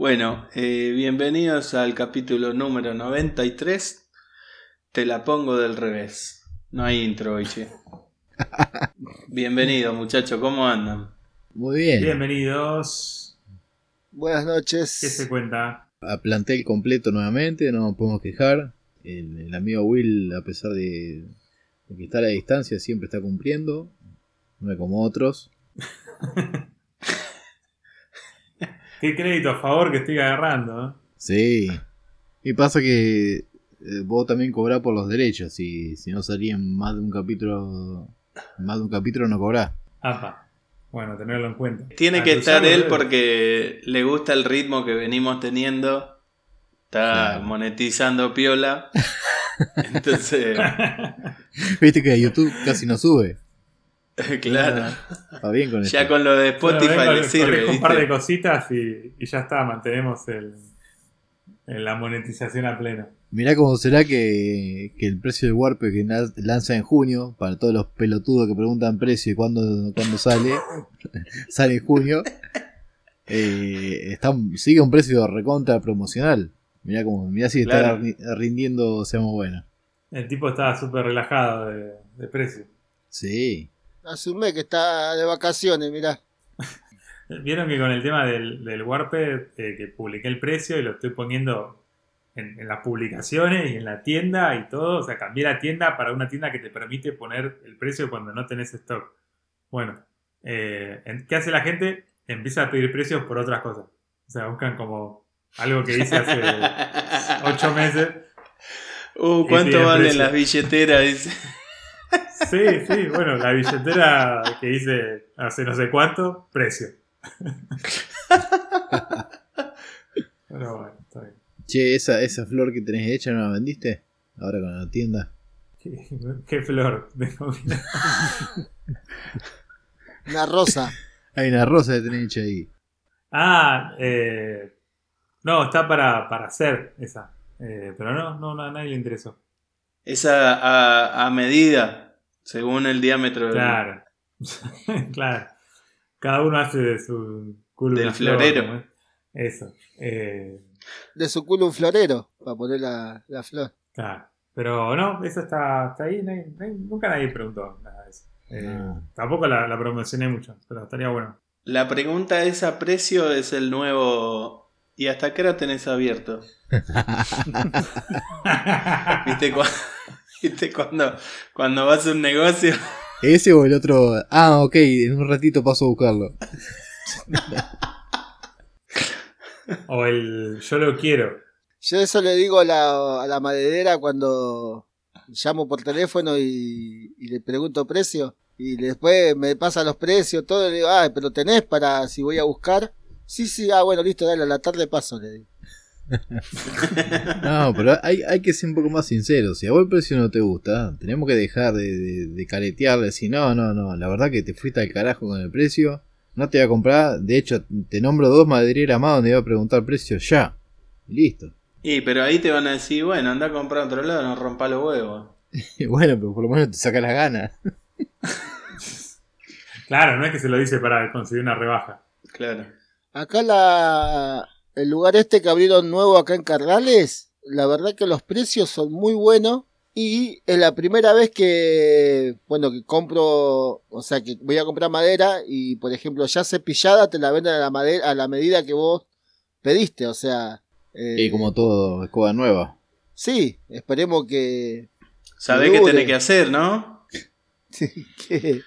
Bueno, eh, bienvenidos al capítulo número 93. Te la pongo del revés. No hay intro hoy, che. Bienvenidos, muchachos, ¿cómo andan? Muy bien. Bienvenidos. Buenas noches. ¿Qué se cuenta? A plantel completo nuevamente, no nos podemos quejar. El, el amigo Will, a pesar de, de que está a la distancia, siempre está cumpliendo. No es como otros. Qué crédito a favor que estoy agarrando. ¿eh? Sí. Y pasa que eh, vos también cobrás por los derechos. Y si no salían más de un capítulo, más de un capítulo no cobrás. Apa. Bueno, tenerlo en cuenta. Tiene Ah, que estar él porque le gusta el ritmo que venimos teniendo. Está Claro. monetizando piola. Entonces, Viste que YouTube casi no sube. claro. Va bien con Ya con lo de Bueno, Spotify vengo, le sirve. corrijo un par de cositas y, y ya está, mantenemos el, el- la monetización a pleno. Mirá cómo será que, que el precio del Warp que lanza en junio, para todos los pelotudos que preguntan precio y cuándo, cuándo sale, sale en junio, eh, está, sigue un precio recontra promocional. Mirá, como, mirá si está Claro. rindiendo, seamos buenos. El tipo estaba súper relajado de, de precio. Sí, Hace un mes que está de vacaciones, mirá. Vieron que con el tema del, del Warped, eh, que publiqué el precio y lo estoy poniendo en, en las publicaciones y en la tienda y todo. O sea, cambié la tienda para una tienda que te permite poner el precio cuando no tenés stock. Bueno, eh, ¿qué hace la gente? Empieza a pedir precios por otras cosas. O sea, buscan como algo que hice hace ocho meses. Uh, ¿cuánto valen las billeteras? Sí, sí, bueno, la billetera que hice hace no sé cuánto, precio. Pero bueno, está bien. che, esa, esa flor que tenés hecha no la vendiste, ahora con la tienda. Qué, qué flor. Una rosa. Hay una rosa que tenés hecha ahí. Ah, eh, no, está para, para hacer esa. Eh, pero no, no, no, a nadie le interesó. Esa a, a medida, según el diámetro del- Claro. claro. Cada uno hace de su culo Del flor, florero. ¿no? Eso. Eh, De su culo un florero. Para poner la, la flor. Claro. Pero no, eso está, está ahí. nadie- nunca nadie preguntó nada de eso. Eh, No. Tampoco la, la promocioné mucho, pero estaría bueno. La pregunta es a precio es el nuevo... ¿Y hasta qué hora tenés abierto? ¿Viste, cu- ¿Viste cuando, cuando vas a un negocio? Ese o el otro. Ah, ok, en un ratito paso a buscarlo. o el yo lo quiero. Yo eso le digo a la, a la maderera cuando llamo por teléfono y, y le pregunto precio. Y después me pasa los precios, todo. Y le digo, ah, pero tenés para si voy a buscar. Sí, sí, ah, bueno, listo, dale, a la tarde paso, le digo. No, pero hay, hay que ser un poco más sinceros. Si a vos el precio no te gusta, tenemos que dejar de, de, de caretear, de decir, no, no, no, la verdad que te fuiste al carajo con el precio, no te voy a comprar. De hecho, te nombro dos madereras más donde voy a preguntar precio ya. Y listo. Y pero ahí te van a decir, bueno, anda a comprar a otro lado, no rompa los huevos. Bueno, pero por lo menos te saca las ganas. Claro, no es que se lo dice para conseguir una rebaja. Claro. Acá la, el lugar este que abrieron nuevo acá en Carrales, la verdad que los precios son muy buenos y es la primera vez que, bueno, que compro, o sea, que voy a comprar madera y, por ejemplo, ya cepillada te la venden a la, madera, a la medida que vos pediste, o sea... eh, Y como todo, escoba nueva. Sí, esperemos que... ¿Sabés qué Dure. tenés que hacer, no? que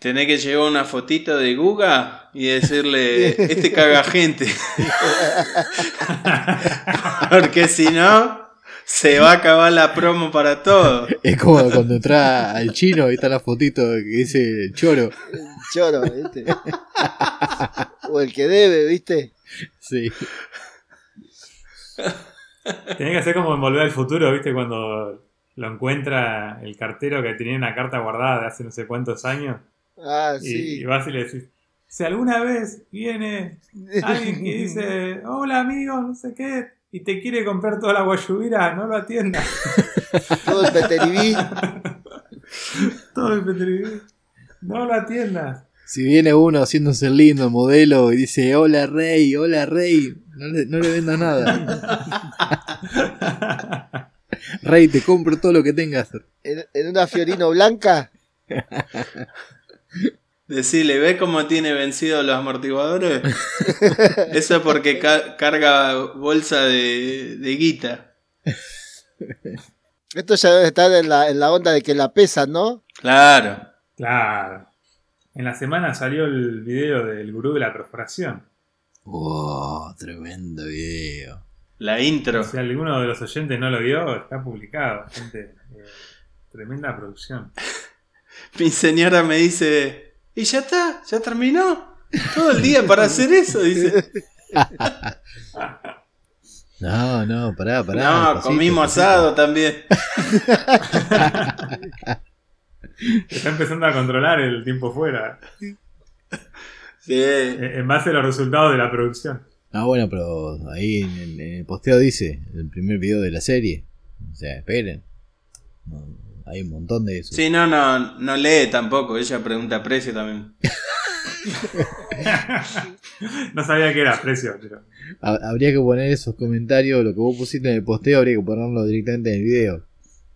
Tenés que llevar una fotito de Guga y decirle, este caga gente. Porque si no, se va a acabar la promo para todo. Es como cuando entras al chino y está la fotito que dice choro. choro, ¿viste? o el que debe, ¿viste? Sí. Tenía que hacer como en Volver al Futuro, ¿viste? Cuando lo encuentra el cartero que tenía una carta guardada de hace no sé cuántos años. Ah, Y, sí. y vas y le decís, si alguna vez viene alguien que dice, hola amigo, no sé qué, y te quiere comprar toda la guayubira, no lo atiendas. Todo el peteribí. Todo el petribí. No lo atiendas. Si viene uno haciéndose el lindo el modelo y dice, hola rey, hola rey, no le, no le venda nada. rey, te compro todo lo que tengas. En, en una Fiorino blanca. Decirle, ¿ve cómo tiene vencidos los amortiguadores? Eso es porque ca- carga bolsa de, de guita. Esto ya debe estar en la, en la onda de que la pesan, ¿no? Claro. Claro. En la semana salió el video del gurú de la perforación. Wow, tremendo video. La intro. Si alguno de los oyentes no lo vio, está publicado. Gente, eh, tremenda producción. Mi señora me dice, ¿y ya está? ¿Ya terminó? Todo el día para hacer eso, dice. No, no, pará, pará. no, comimos asado también. Está empezando a controlar el tiempo fuera. Sí. eh, En base a los resultados de la producción. Ah, bueno, pero ahí en el, en el posteo dice el primer video de la serie. O sea, esperen. No, hay un montón de eso. Sí, no, no, no lee tampoco. Ella pregunta precio también. No sabía que era precio, pero. Ha- Habría que poner esos comentarios, lo que vos pusiste en el posteo, habría que ponerlo directamente en el video.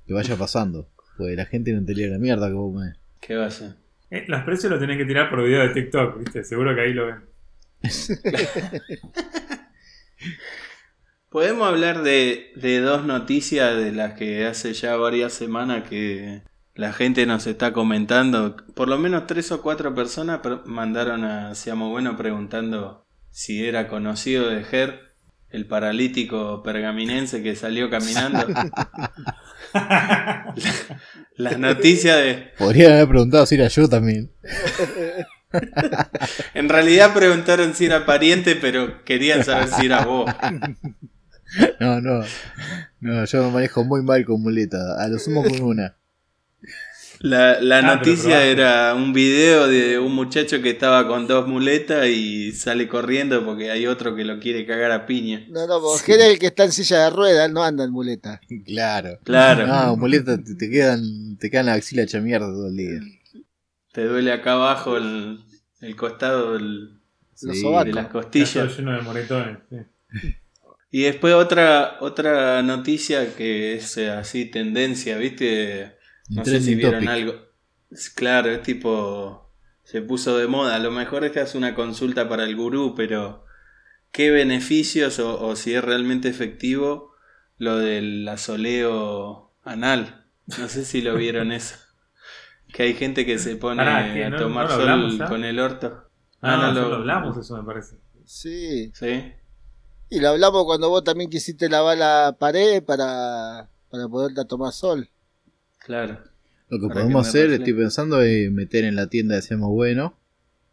Que vaya pasando. Porque la gente no te lee la mierda que vos pones. ¿Qué va a ser? Eh, los precios los tenés que tirar por video de TikTok, ¿viste? Seguro que ahí lo ven. Podemos hablar de, de dos noticias de las que hace ya varias semanas que la gente nos está comentando. Por lo menos tres o cuatro personas per- mandaron a Seamos Bueno preguntando si era conocido de Ger, el paralítico pergaminense que salió caminando. Las noticias de... Podrían haber preguntado si era yo también. En realidad preguntaron si era pariente, pero querían saber si era vos. No, no. No, yo me manejo muy mal con muleta. A lo sumo con una. La, la Ah, noticia era un video de un muchacho que estaba con dos muletas y sale corriendo porque hay otro que lo quiere cagar a piña. No, no, porque es el que está en silla de ruedas, no anda en muleta. Claro. Claro, No, muleta, te, te quedan, te quedan la axila hecha mierda todo el día. te duele acá abajo el, el costado del- Los Sí. de las Está costillas. lleno de moretones. sí. Y después otra otra noticia que es eh, así tendencia, ¿viste? No sé si vieron topic. algo. Claro, es tipo. Se puso de moda. A lo mejor esta es una consulta para el gurú, pero. ¿Qué beneficios o, o si es realmente efectivo lo del asoleo anal? No sé si lo vieron eso. Que hay gente que se pone a ¿No- tomar no sol con el orto. Ah, Ah, no, no lo lo- hablamos, eso me parece. Sí. Sí. Y lo hablamos cuando vos también quisiste lavar la pared para, para poderte a tomar sol. Claro. Lo que Para podemos que hacer, refleje. estoy pensando, es meter en la tienda de Seamos Bueno,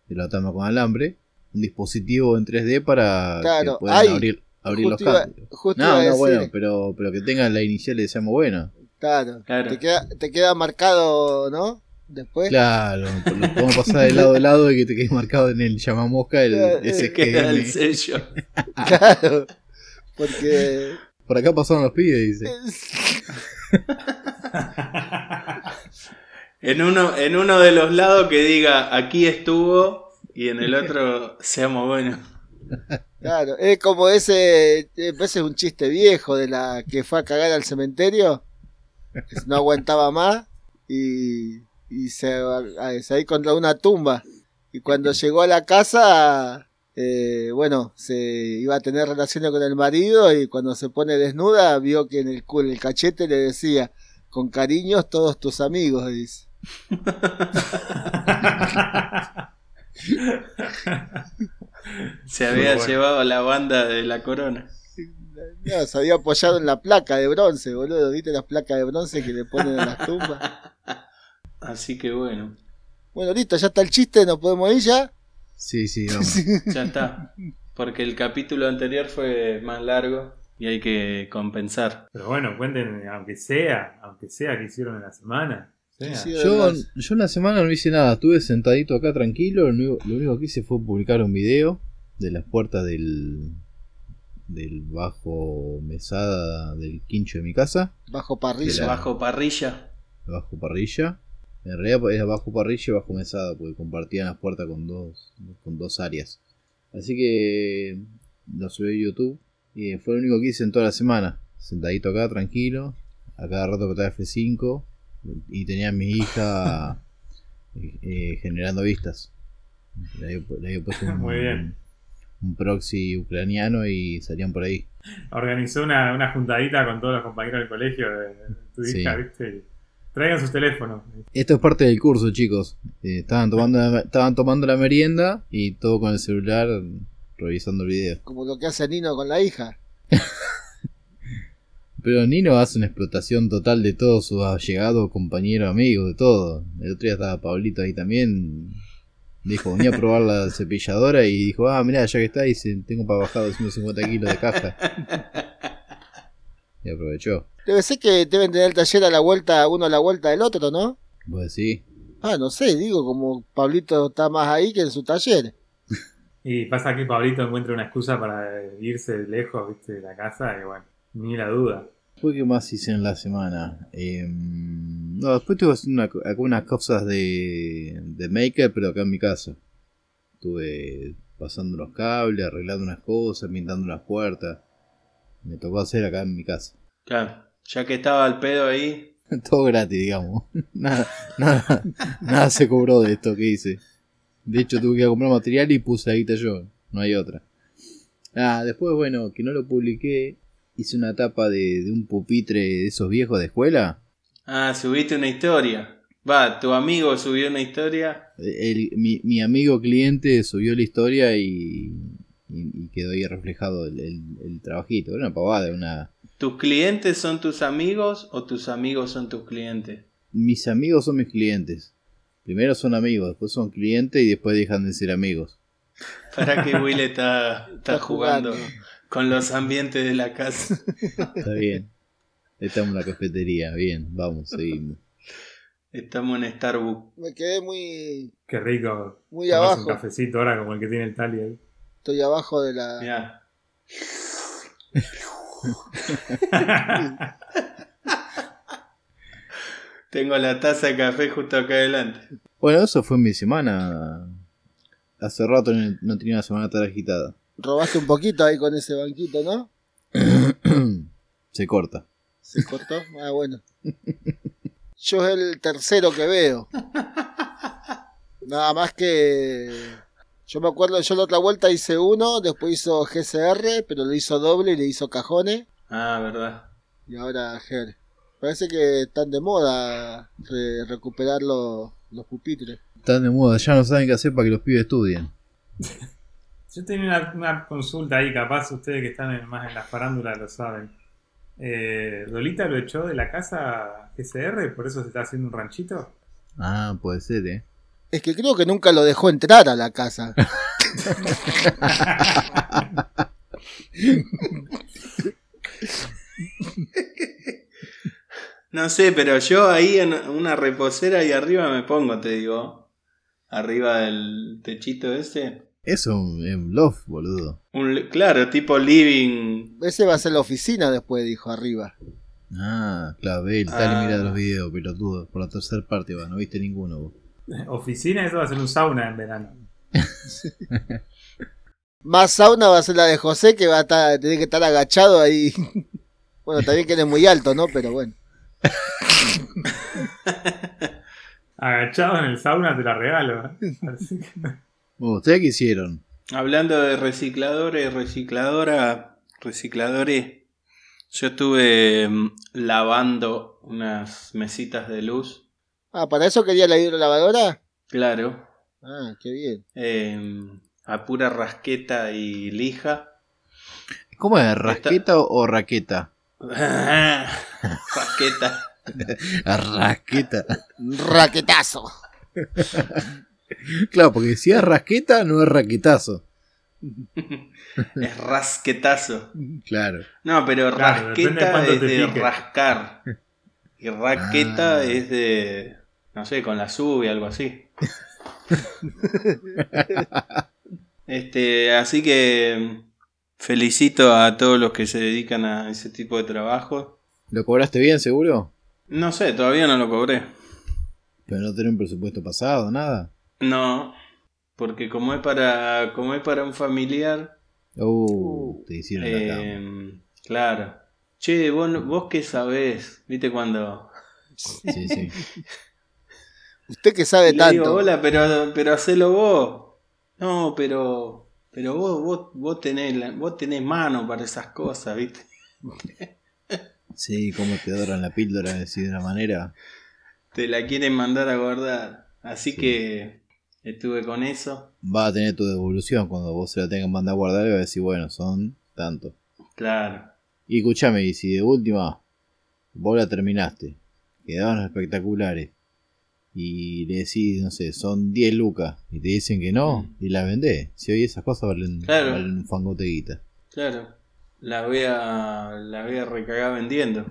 que lo atamos con alambre, un dispositivo en 3D para Claro, que puedan hay. abrir, abrir los Justo iba- cambios. Justo No, no, decir, bueno, pero, pero que tenga la inicial de Seamos Bueno. claro, Claro. Te, queda, te queda marcado, ¿no? Después. Claro, lo podemos pasar de lado a lado y que te quede marcado en el llamamosca el Claro, ese Queda el SGM. sello. Claro. Porque. Por acá pasaron los pibes, dice. En uno, en uno de los lados que diga aquí estuvo y en el otro seamos buenos. Claro, es como ese. eh, Ese es un chiste viejo de la que fue a cagar al cementerio. que no aguantaba más y, y se, a- se ahí contra una tumba. Y cuando llegó a la casa, eh, bueno, se iba a tener relaciones con el marido y cuando se pone desnuda vio que en el, el cachete le decía, con cariños todos tus amigos, dice. Se había bueno. llevado la banda de la corona. No, se había apoyado en la placa de bronce, boludo. ¿Viste las placas de bronce que le ponen en las tumbas? Así que bueno, Bueno, listo, ya está el chiste, nos podemos ir ya. Sí, sí, vamos. ya está. Porque el capítulo anterior fue más largo y hay que compensar. Pero bueno, cuenten, aunque sea, aunque sea que hicieron en la semana. Sí, Yo, yo en la semana no hice nada, estuve sentadito acá tranquilo, lo único, lo único que hice fue publicar un video de las puertas del, del bajo mesada del quincho de mi casa, Bajo parrilla. la- Bajo parrilla. bajo parrilla. En realidad era bajo parrilla y bajo mesada, porque compartían las puertas con dos, con dos áreas. Así que lo subí a YouTube y fue lo único que hice en toda la semana. Sentadito acá, tranquilo. A cada rato que estaba F5 y tenía a mi hija eh, eh, generando vistas. Le había, le había puesto un, Muy bien. un proxy ucraniano y salían por ahí. Organizó una, una juntadita con todos los compañeros del colegio de de tu Sí. hija, ¿viste? Traigan sus teléfonos. Esto es parte del curso, chicos. Eh, estaban, tomando la, estaban tomando la merienda y todo con el celular revisando el video. Como lo que hace Nino con la hija. Pero Nino hace una explotación total de todos sus allegados, compañeros, amigos, de todo. El otro día estaba Pablito ahí también. Dijo, venía a probar la cepilladora y dijo, ah, mirá, ya que está, dice, tengo para bajar 250 kilos de caja. Y aprovechó. Debe ser que deben tener el taller a la vuelta, uno a la vuelta del otro, ¿no? Pues sí. Ah, no sé, digo, como Pablito está más ahí que en su taller. Y pasa que Pablito encuentra una excusa para irse lejos, ¿viste? De la casa y bueno, ni la duda. Después, ¿qué más hice en la semana? Eh, no, después estuve haciendo una- algunas cosas de, de maker, pero acá en mi casa. Estuve pasando los cables, arreglando unas cosas, pintando unas puertas. Me tocó hacer acá en mi casa. Claro, ya que estaba al pedo ahí, Todo gratis, digamos. Nada, nada, nada se cobró de esto que hice. De hecho, tuve que comprar material y puse la guita yo. No hay otra. Ah, después, bueno, que no lo publiqué. Hice una tapa de, de un pupitre de esos viejos de escuela. ah, subiste una historia. Va, tu amigo subió una historia. El- mi, mi amigo cliente subió la historia y, y, y quedó ahí reflejado el, el- el trabajito. Era una pavada, una... ¿Tus clientes son tus amigos o tus amigos son tus clientes? Mis amigos son mis clientes. Primero son amigos, después son clientes y después dejan de ser amigos. Para que Will está, está Está jugando jugando. con los ambientes de la casa. Está bien. Estamos en la cafetería, bien, vamos, seguimos. Estamos en Starbucks. Me quedé muy, Qué rico. muy tomarse abajo. un cafecito ahora como el que tiene el Tali ahí. Estoy abajo de la. Mirá. Tengo la taza de café justo acá adelante. Bueno, eso fue mi semana. Hace rato no no tenía una semana tan agitada. Robaste un poquito ahí con ese banquito, ¿no? Se corta. Se cortó. Ah, bueno. Yo es el tercero que veo. Nada más que. Yo me acuerdo, yo la otra vuelta hice uno, después hizo GCR, pero lo hizo doble y le hizo cajones. Ah, verdad. Y ahora GR. Parece que están de moda re- recuperar los, los pupitres. Están de moda, ya no saben qué hacer para que los pibes estudien. Yo tenía una, una consulta ahí, capaz ustedes que están en- más en la farándula lo saben. Eh, ¿Dolita lo echó de la casa GCR? ¿Por eso se está haciendo un ranchito? Ah, puede ser, eh. Es que creo que nunca lo dejó entrar a la casa. No sé, pero yo ahí en una reposera y arriba me pongo, te digo. Arriba del techito ese. Eso es un loft, boludo. Un, claro, tipo living. Ese va a ser la oficina después, dijo arriba. Ah, claro, ve, tal Ah. y mira los videos, pelotudo. Por la tercera parte va, no viste ninguno vos. Oficina, eso va a ser un sauna en verano. Más sauna va a ser la de José, que va a estar, tener que estar agachado ahí. Bueno, también que él es muy alto, ¿no? Pero bueno. Agachado en el sauna te la regalo. ¿eh? Así que- Bueno, ¿Ustedes qué hicieron? Hablando de recicladores, recicladora, recicladores. Yo estuve mm, lavando unas mesitas de luz. Ah, ¿para eso quería la hidrolavadora? Claro. Ah, qué bien. eh, a pura rasqueta y lija. ¿Cómo es? ¿Rasqueta o, o raqueta? rasqueta. Rasqueta. Raquetazo. Claro, porque si es rasqueta, no es raquetazo. es rasquetazo. Claro. No, pero Claro, rasqueta es de pique. rascar. Y raqueta Ah. es de. No sé, con la sube, algo así. este, así que felicito a todos los que se dedican a ese tipo de trabajo. ¿Lo cobraste bien, seguro? No sé, todavía no lo cobré. Pero no tener un presupuesto pasado, nada. No, porque como es para, como es para un familiar, Uh, te hicieron la cama. eh, claro. Che, vos, vos qué sabés, viste cuando Sí, sí. Usted que sabe Le tanto. digo, hola, pero, pero hacelo vos. No, pero, pero vos, vos, vos tenés, la- vos tenés mano para esas cosas, viste. Sí, cómo te adoran la píldora, decir de una manera. Te la quieren mandar a guardar. Así que estuve con eso. Va a tener tu devolución cuando vos se la tengas mandar a guardar y va a decir, bueno, son tanto. Claro. Y escuchame, y si de última vos la terminaste, quedaban espectaculares, y le decís, no sé, son 10 lucas, y te dicen que no, y la vendés. Si hoy esas cosas valen, Claro. valen un fangote de guita. Claro. La voy a, la voy a recagar vendiendo.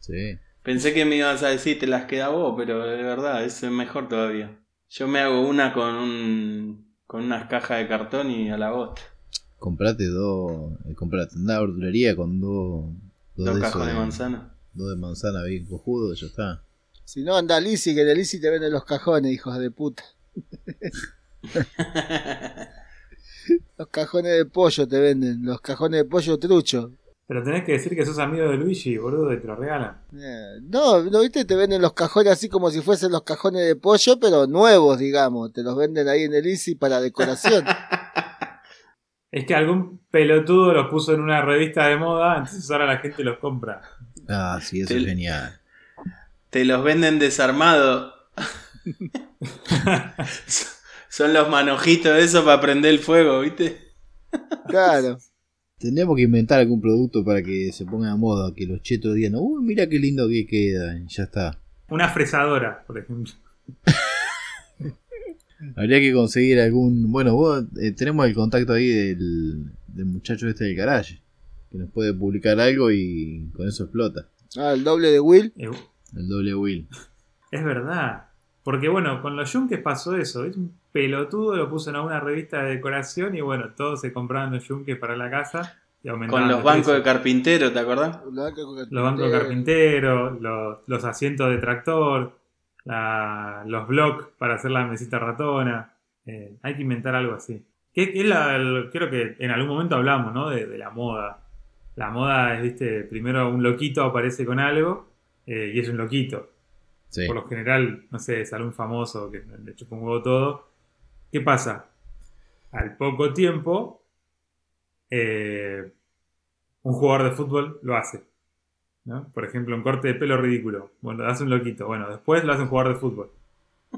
Sí. Pensé que me ibas a decir te las queda vos, pero de verdad, es mejor todavía. Yo me hago una con un, con unas cajas de cartón y a la bosta. Comprate dos, eh, comprate una verdulería con dos, dos, Dos de cajas esos de manzana. Dos de manzana bien cojudo, ya está. Si no, anda Lisi, que en el Lisi te venden los cajones, hijos de puta. Los cajones de pollo te venden, los cajones de pollo trucho. Pero tenés que decir que sos amigo de Luigi, boludo, y te lo regalan. Eh, No, ¿no viste? Te venden los cajones así como si fuesen los cajones de pollo, pero nuevos, digamos. Te los venden ahí en el Easy para decoración. Es que algún pelotudo los puso en una revista de moda, entonces ahora la gente los compra. Ah, sí, eso Te- es genial. Te los venden desarmados. Son los manojitos de eso para prender el fuego, ¿viste? Claro. Tendríamos que inventar algún producto para que se ponga a moda, que los chetos digan, uy, mira qué lindo que queda, y ya está. Una fresadora, por ejemplo. Habría que conseguir algún. Bueno, vos eh, tenemos el contacto ahí del, del muchacho este del garage, que nos puede publicar algo y con eso explota. Ah, el doble de Will. Eh, El doble Will. Es verdad. Porque bueno, con los yunques pasó eso. Es un pelotudo, lo puso en una revista de decoración y bueno, todos se compraban los yunques para la casa y aumentaban Con los bancos de carpintero, ¿te acordás? Los bancos de carpintero, los, los asientos de tractor, la- los blocks para hacer la mesita ratona. Eh, hay que inventar algo así. Que, que es la- el- creo que en algún momento hablamos, ¿no? De, de la moda. La moda es, viste, primero un loquito aparece con algo eh, y es un loquito. Sí. Por lo general, no sé, es algún famoso que le chupa un huevo todo. ¿Qué pasa? Al poco tiempo, eh, un jugador de fútbol lo hace. ¿no? Por ejemplo, un corte de pelo ridículo. Bueno, lo hace un loquito. Bueno, después lo hace un jugador de fútbol.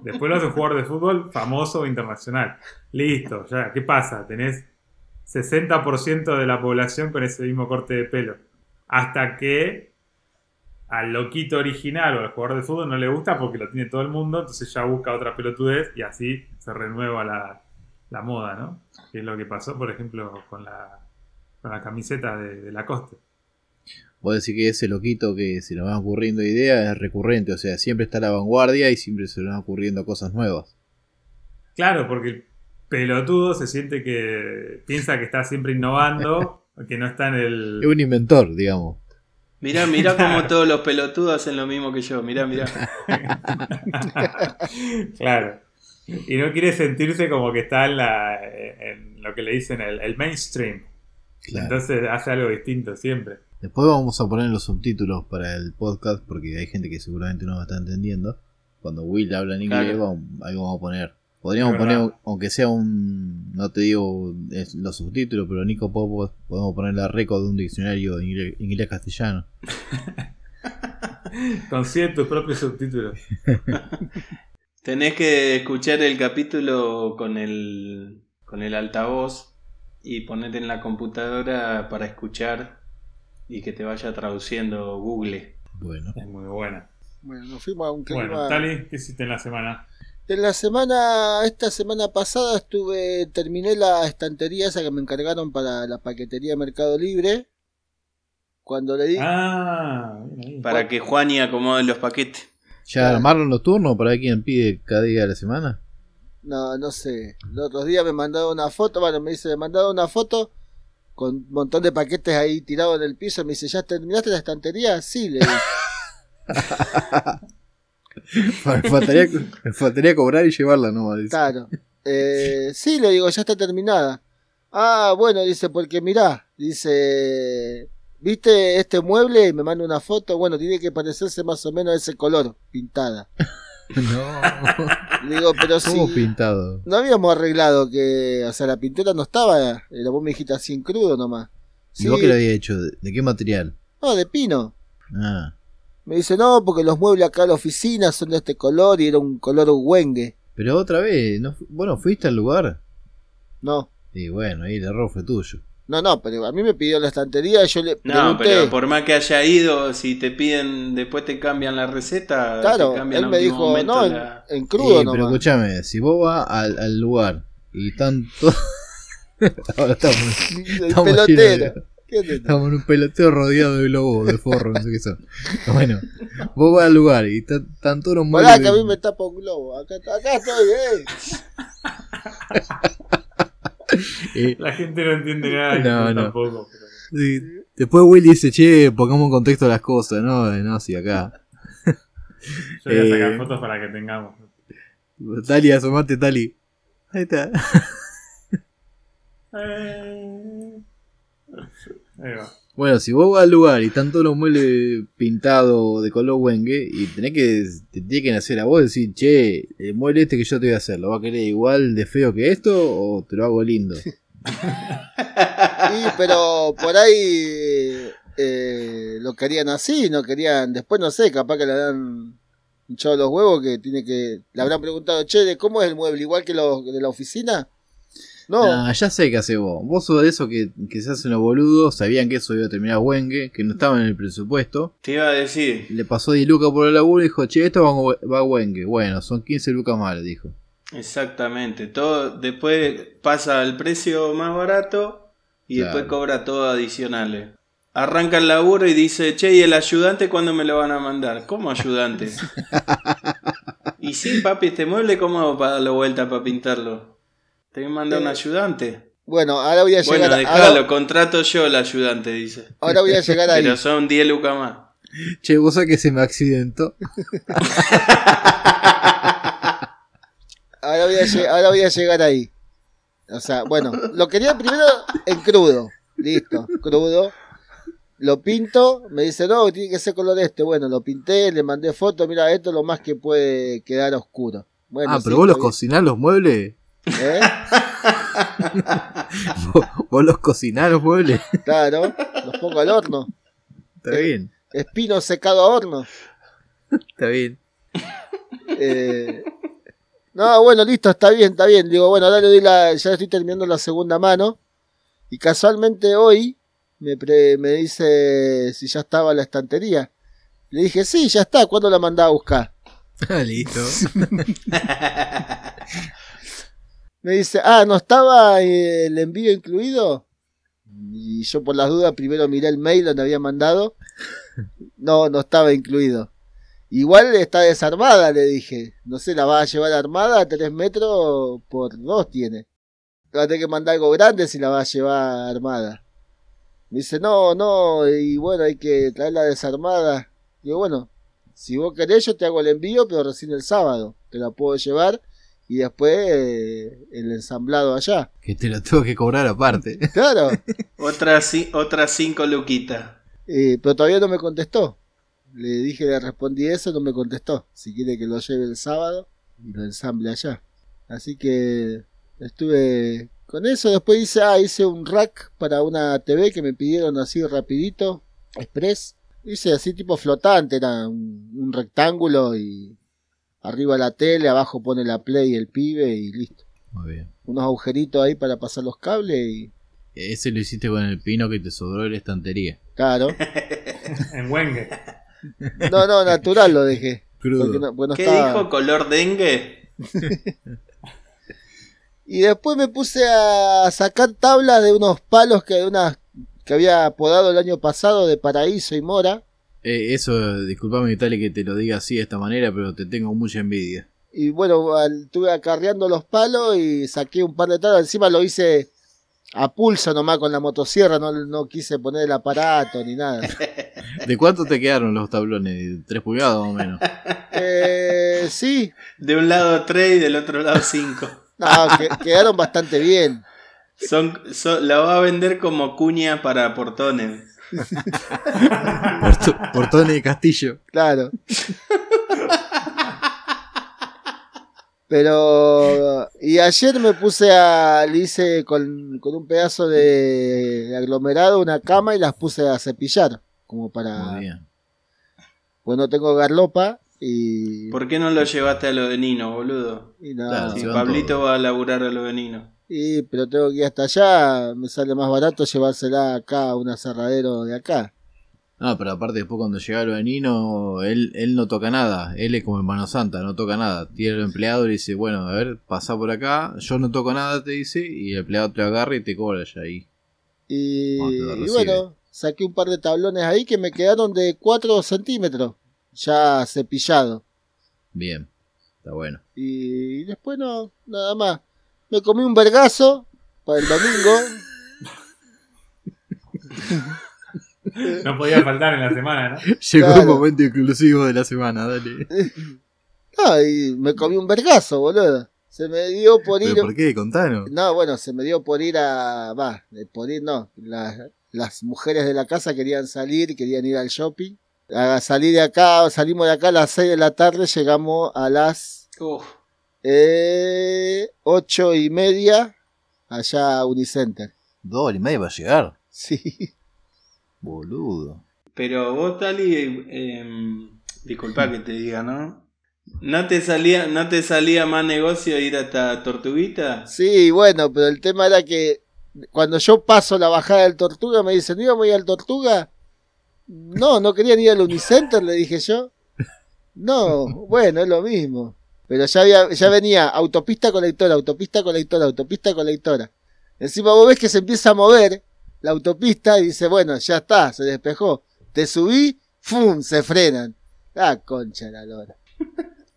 Después lo hace un jugador de fútbol famoso o internacional. Listo, ya. ¿Qué pasa? Tenés 60% de la población con ese mismo corte de pelo. Hasta que al loquito original o al jugador de fútbol no le gusta porque lo tiene todo el mundo, entonces ya busca otra pelotudez y así se renueva la, la moda, ¿no? Que es lo que pasó, por ejemplo, con la, con la camiseta de, de Lacoste. Vos decís que ese loquito que se le van ocurriendo ideas es recurrente, o sea, siempre está a la vanguardia y siempre se le van ocurriendo cosas nuevas. Claro, porque el pelotudo se siente que piensa que está siempre innovando, que no está en el... Es un inventor, digamos. Mirá, mirá como todos los pelotudos hacen lo mismo que yo. Mirá, mirá. claro. Y no quiere sentirse como que está en, la, en lo que le dicen el, el mainstream. Claro. Entonces hace algo distinto siempre. Después vamos a poner los subtítulos para el podcast porque hay gente que seguramente no va a estar entendiendo. Cuando Will habla en inglés, Claro. vamos, algo vamos a poner. Podríamos poner, aunque sea un. No te digo es- los subtítulos, pero Nico Popo, podemos poner la récord de un diccionario inglés- inglés-castellano. Consigue tus propios subtítulos. Tenés que escuchar el capítulo con el, con el altavoz y ponerte en la computadora para escuchar y que te vaya traduciendo Google. Bueno, Es muy buena. Bueno, nos fuimos a un clima. Bueno, Tali, ¿qué hiciste en la semana? En la semana, esta semana pasada estuve, terminé la estantería esa que me encargaron para la paquetería de Mercado Libre. Cuando le di, Ah. Para que Juani acomode los paquetes. ¿ya Claro. armaron los turnos para ver quién pide cada día de la semana? no, no sé, los otros días me mandaron una foto, bueno, me dice, me mandaron una foto con un montón de paquetes ahí tirados en el piso, me dice, ¿ya terminaste la estantería? Sí, le dije. Me faltaría, faltaría cobrar y llevarla nomás. dice. Claro. Eh, sí, le digo, ya está terminada. Ah, bueno, dice, porque mirá, dice, ¿viste este mueble? Me manda una foto. Bueno, tiene que parecerse más o menos a ese color, pintada. No. Le digo, pero sí. ¿Cómo pintado? No habíamos arreglado que, o sea, la pintura no estaba, era vos me dijiste así en crudo nomás. ¿Y vos qué lo había hecho? ¿De, de qué material? No, de pino. Ah. Me dice, no, porque los muebles acá en la oficina son de este color y era un color huengue. Pero otra vez, ¿no, fu- ¿vos no fuiste al lugar? No, Y bueno, ahí el error fue tuyo. no, no, pero a mí me pidió la estantería y yo le No, pregunté. pero por más que haya ido, si te piden, después te cambian la receta. Claro, te cambian él me dijo, no, en, la- en crudo Eh, pero escúchame, si vos vas al, al lugar y tanto. Ahora estamos, El estamos pelotero. Llenos de- ¿Qué te- estamos en un peloteo rodeado de globos, de forro, no sé qué son. Bueno, vos vas al lugar y están todos los Pará, muebles. que a mí me tapa un globo. Acá, acá estoy, eh. eh, La gente no entiende nada. No, yo no. tampoco. pero- sí. Después Will dice, che, pongamos en contexto las cosas, ¿no? Eh, No, sí, acá. Yo voy a sacar Eh. fotos para que tengamos. Tali, asomate, Tali. Ahí está. Eh. Ahí va. Bueno, si vos vas al lugar y están todos los muebles pintados de color wengue y tenés que, te tiene que nacer a vos decir, che, el mueble este que yo te voy a hacer, ¿lo va a querer igual de feo que esto o te lo hago lindo? Sí, pero por ahí eh, lo querían así, no querían. Después no sé, capaz que le habrán hinchado los huevos que tiene que. Le habrán preguntado, che, ¿de cómo es el mueble? ¿Igual que los de la oficina? No, Ah, ya sé qué haces vos. Vos sos de esos que, que se hacen los boludos, sabían que eso iba a terminar wengue, que no estaba en el presupuesto. Te iba a decir. Le pasó 10 lucas por el laburo y dijo, che, esto va, va a wengue. Bueno, son 15 lucas más, le dijo. Exactamente. Todo, después pasa al precio más barato y Claro. después cobra todo adicionales. Arranca el laburo y dice, che, ¿y el ayudante cuándo me lo van a mandar? ¿Cómo ayudante? y sí, papi, este mueble, ¿cómo hago para darle vuelta para pintarlo? Te que mandar un Eh, ayudante. bueno, ahora voy a llegar Bueno, a- dejalo, ahora, contrato yo el ayudante, dice. ahora voy a llegar ahí. Pero son 10 lucas más. Che, vos sabés que se me accidentó. Ahora voy, a lle- ahora voy a llegar ahí. O sea, bueno, lo quería primero en crudo. Listo, crudo. Lo pinto, me dice, no, tiene que ser color este. Bueno, lo pinté, le mandé foto, mira, esto es lo más que puede quedar oscuro. Bueno, ah, sí, pero vos los cocinás los muebles. ¿Eh? ¿Vos, vos los cocinás los muebles. Claro, los pongo al horno. Está Eh. bien, Espino secado a horno. está bien. Eh, no, bueno, listo, está bien, está bien. Digo, bueno, ahora le doy la, ya estoy terminando la segunda mano. Y casualmente hoy me, pre- me dice si ya estaba la estantería. Le dije, sí, ya está, ¿cuándo la mandaba a buscar? Ah, listo. Me dice, ah, ¿no estaba eh, el envío incluido? Y yo por las dudas primero miré el mail donde había mandado. No, no estaba incluido. Igual está desarmada, le dije. No sé, la va a llevar armada a 3 metros por 2 tiene. Va a tener que mandar algo grande si la va a llevar armada. Me dice, no, no, y bueno, hay que traerla desarmada. Digo, bueno, si vos querés yo te hago el envío, pero recién el sábado. Te la puedo llevar y después eh, el ensamblado allá. Que te lo tengo que cobrar aparte. Claro, Otras ci- otras 5 luquitas. eh, pero todavía no me contestó. Le dije, le respondí eso, no me contestó. Si quiere que lo lleve el sábado y lo ensamble allá. Así que estuve con eso. Después hice, ah, hice un rack para una TV que me pidieron así rapidito, express. Hice así tipo flotante, era un, un rectángulo y arriba la tele, abajo pone la play y el pibe y listo. Muy bien. Unos agujeritos ahí para pasar los cables y Ese lo hiciste con el pino que te sobró de la estantería. claro. En Wenge. No, no, natural lo dejé. Crudo. Porque no, porque no ¿Qué estaba- dijo? ¿Color dengue? Y después me puse a sacar tablas de unos palos que, de unas, que había podado el año pasado de Paraíso y Mora. Eh, eso, disculpame Italia que te lo diga así de esta manera, pero te tengo mucha envidia. Y bueno, al- estuve acarreando los palos y saqué un par de tablas. Encima lo hice a pulso nomás con la motosierra, no, no quise poner el aparato ni nada. ¿De cuánto te quedaron los tablones? ¿Tres pulgadas más o menos? Eh, sí, De un lado 3 y del otro llado 5. no, que- quedaron bastante bien. Son, son- la va a vender como cuña para portones. Portones de Castillo. Claro. Pero. Y ayer me puse a. Le hice con, con un pedazo de, de aglomerado una cama y las puse a cepillar. Como para. Muy bien. Pues no tengo garlopa y. ¿Por qué no lo llevaste a lo de Nino, boludo? y nada. Claro, Si Pablito va a laburar a lo de Nino. Y, pero tengo que ir hasta allá. Me sale más barato llevársela acá a un aserradero de acá. No, pero aparte después cuando llega lo de Nino, él, él no toca nada. Él es como en mano santa, no toca nada. Tiene el empleado y le dice, bueno, a ver, pasa por acá. Yo no toco nada, te dice. Y el empleado te agarra y te cobra ya ahí. Y, Ah, y bueno, saqué un par de tablones ahí que me quedaron de 4 centímetros. Ya cepillado. Bien, está bueno. Y después no, nada más. Me comí un vergazo para el domingo. No podía faltar en la semana, ¿no? Llegó Claro. el momento inclusivo de la semana, dale. No, y me comí un vergazo, boludo. Se me dio por ir. ¿Pero por qué? Contanos. No, bueno, se me dio por ir a. Va, por ir no. Las, las mujeres de la casa querían salir, querían ir al shopping. A salir de acá, salimos de acá a las 6 de la tarde, llegamos a las Uf, eh, 8 y media allá a Unicenter. Dos horas y media para llegar. Sí. Boludo. pero vos, Tali, eh, disculpa que te diga, ¿no? ¿No te salía, no te salía más negocio ir hasta Tortuguita? Sí, bueno, pero el tema era que cuando yo paso la bajada del Tortuga me dicen, ¿no íbamos a ir al Tortuga? No, no querían ir al Unicenter, le dije yo. No, bueno, es lo mismo. Pero ya, había, ya venía autopista colectora, autopista colectora, autopista colectora. Encima vos ves que se empieza a mover la autopista y dice, bueno, ya está, se despejó. Te subí, ¡fum! se frenan. Ah, concha de la lora.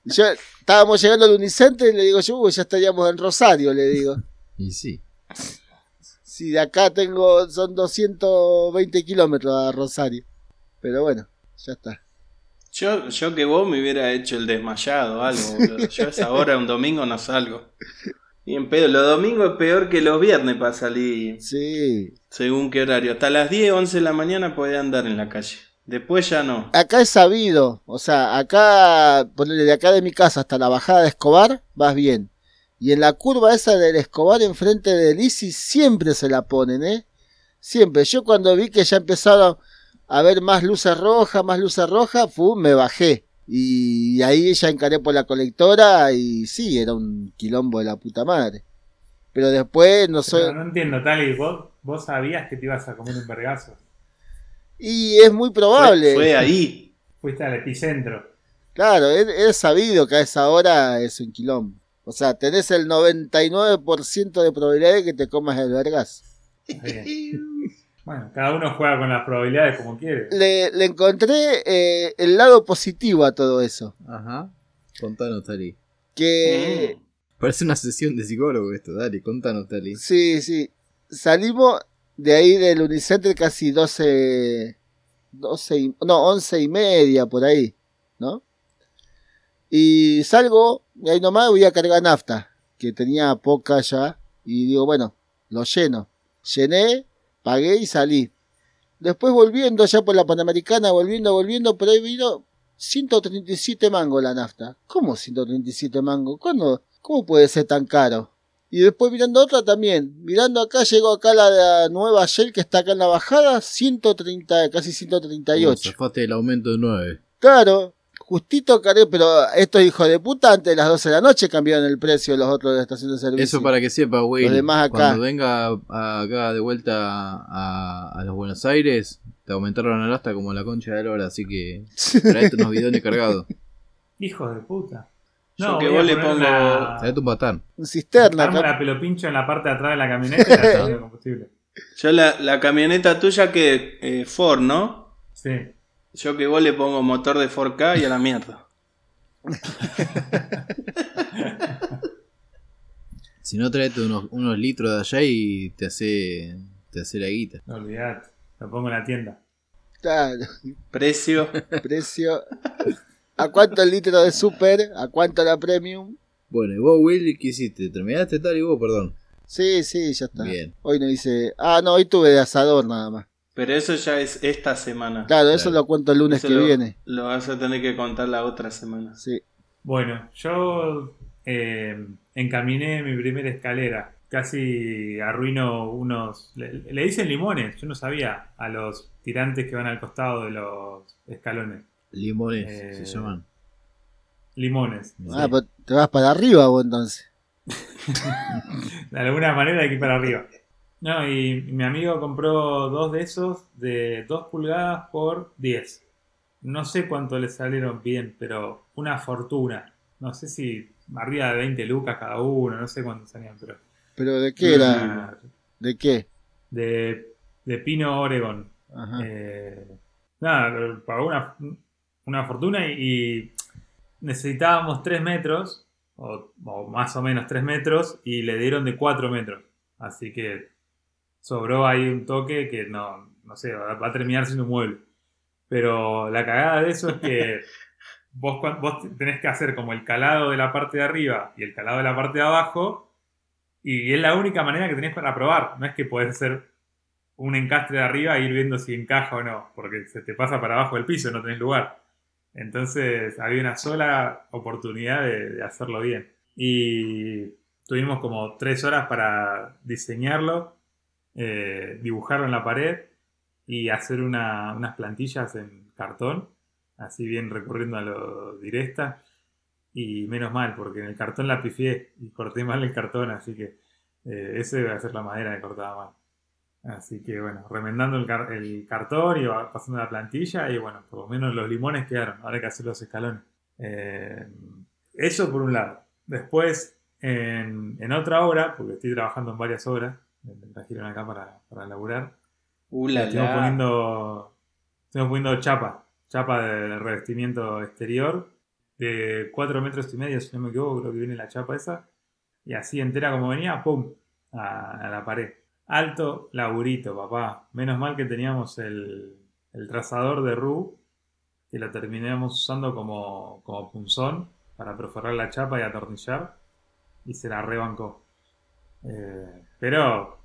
Y Yo, estábamos llegando al Unicenter y le digo yo, "Uy, ya estaríamos en Rosario, le digo. Y sí. Si de acá tengo, son 220 kilómetros a Rosario. Pero bueno, ya está. Yo, yo que vos me hubiera hecho el desmayado o algo, boludo. Yo a esa hora un domingo no salgo. Y en pedo, los domingos es peor que los viernes para salir Sí. según qué horario. Hasta las 10, 11 de la mañana podés andar en la calle. Después ya no. Acá es sabido, o sea, acá, ponele de acá de mi casa hasta la bajada de Escobar, vas bien. Y en la curva esa del Escobar enfrente del Isi siempre se la ponen, ¿eh? Siempre. Yo cuando vi que ya empezaron a ver más luces rojas, más luces rojas, fu, me bajé. Y ahí ya encaré por la colectora y sí, era un quilombo de la puta madre. Pero después no soy... Pero no entiendo, Tali, vos, vos sabías que te ibas a comer un vergazo. Y es muy probable. Fue, fue ahí. Fuiste al epicentro. Claro, es, es sabido que a esa hora es un quilombo. O sea, tenés el 99% de probabilidad de que te comas el vergas. Bueno, cada uno juega con las probabilidades como quiere. Le, le encontré eh, el lado positivo a todo eso. Ajá. Contanos, Tali. Que, Mm. Parece una sesión de psicólogo esto, dale, contanos, Tali. sí, sí. Salimos de ahí del Unicenter casi 12, 12 y- no, 11 y media por ahí, ¿no? Y salgo, y ahí nomás voy a cargar nafta, que tenía poca ya, y digo, bueno, lo lleno. Llené, pagué y salí. Después volviendo ya por la Panamericana, volviendo, volviendo, por ahí vino 137 mangos la nafta. ¿Cómo 137 mangos? ¿Cuándo? ¿Cómo puede ser tan caro? Y después mirando otra también. Mirando acá, llegó acá la, de nueva Shell que está acá en la bajada, 130, casi 138. Zafaste el aumento de 9. Claro, justito pero estos hijos de puta antes de las 12 de la noche cambiaron el precio de los otros de la estación de servicio. Eso para que sepa, güey. Los demás acá. Cuando venga acá de vuelta a, a los Buenos Aires, te aumentaron la nafta como la concha de la hora, así que traete unos bidones cargados. Hijos de puta. Yo que voy a vos le poner pongo- una- Traete un batán. Un cisterna. Armo acá. la pelo pincho en la parte de atrás de la camioneta y la estación de combustible. Yo la, la camioneta tuya que eh, Ford, ¿no? Sí. Yo que vos le pongo motor de 4K y a la mierda. Si no, traete unos, unos litros de allá y te hace, te hace la guita. No olvidate, lo pongo en la tienda. Claro, Precio. precio. ¿A cuánto el litro de super? ¿A cuánto la premium? Bueno, y vos, Will, ¿qué hiciste? ¿Terminaste tal y vos, perdón? Sí, sí, ya está. Bien. Hoy no dice. Ah, no, hoy tuve de asador nada más. Pero eso ya es esta semana. Claro, eso Claro. lo cuento el lunes Eso que lo, viene. Lo vas a tener que contar la otra semana. Sí. Bueno, yo eh, encaminé mi primera escalera. Casi arruino unos. Le, le dicen limones, yo no sabía, a los tirantes que van al costado de los escalones. Limones Eh, se llaman. Limones. Ah, sí. pero te vas para arriba vos entonces. De alguna manera hay que ir para arriba. No, y mi amigo compró dos de esos de 2 pulgadas por 10. No sé cuánto le salieron bien, pero una fortuna. No sé si arriba de 20 lucas cada uno, no sé cuánto salían, pero. ¿Pero de qué era? Una- ¿De qué? De, de Pino Oregon. Ajá. Eh, nada, pagó una, una fortuna y, y necesitábamos 3 metros, o, o más o menos 3 metros, y le dieron de 4 metros. Así que sobró ahí un toque que no, no sé, va, a terminar siendo un mueble. Pero la cagada de eso es que vos, vos tenés que hacer como el calado de la parte de arriba y el calado de la parte de abajo, y es la única manera que tenés para probar. No es que podés hacer un encastre de arriba e ir viendo si encaja o no, porque se te pasa para abajo del piso, no tenés lugar. Entonces había una sola oportunidad de, de hacerlo bien. Y tuvimos como tres horas para diseñarlo, eh, dibujarlo en la pared y hacer una- unas plantillas en cartón, así bien recurriendo a lo directa. Y menos mal, porque en el cartón la pifié y corté mal el cartón, así que eh, ese iba a ser la madera que cortaba mal. Así que bueno, remendando el, car- cartón y va pasando la plantilla y bueno, por lo menos los limones quedaron. Ahora hay que hacer los escalones. Eh, eso por un lado. Después, en, en otra obra, porque estoy trabajando en varias obras, me trajeron acá para, para laburar. Uh, la, Estuvimos la. poniendo, estuvimos poniendo chapa, chapa de revestimiento exterior de 4 metros y medio, si no me equivoco, creo que viene la chapa esa. Y así entera como venía, ¡pum! A, a la pared. Alto laburito, papá. Menos mal que teníamos el, el trazador de RU, que lo terminamos usando como, como punzón para perforar la chapa y atornillar. Y se la rebancó. Eh, pero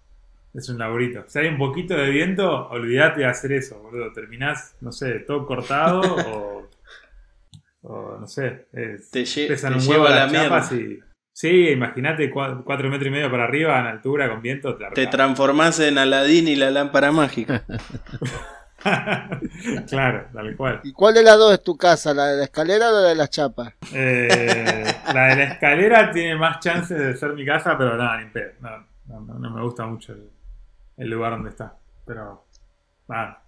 es un laburito. Si hay un poquito de viento, olvídate de hacer eso, boludo. Terminás, no sé, todo cortado o, o no sé. es- Te, lle- pesan te un lleva huevo la las chapas mierda. y. Sí, imagínate cua- cuatro metros y medio para arriba en altura con viento. Te, la Te transformás en Aladín y la lámpara mágica. claro, tal cual. ¿Y cuál de las dos es tu casa? ¿La de la escalera o la de las chapas? Eh, la de la escalera tiene más chances de ser mi casa, pero nada, ni pedo. No, no, no- no me gusta mucho el, el lugar donde está. Pero, nada,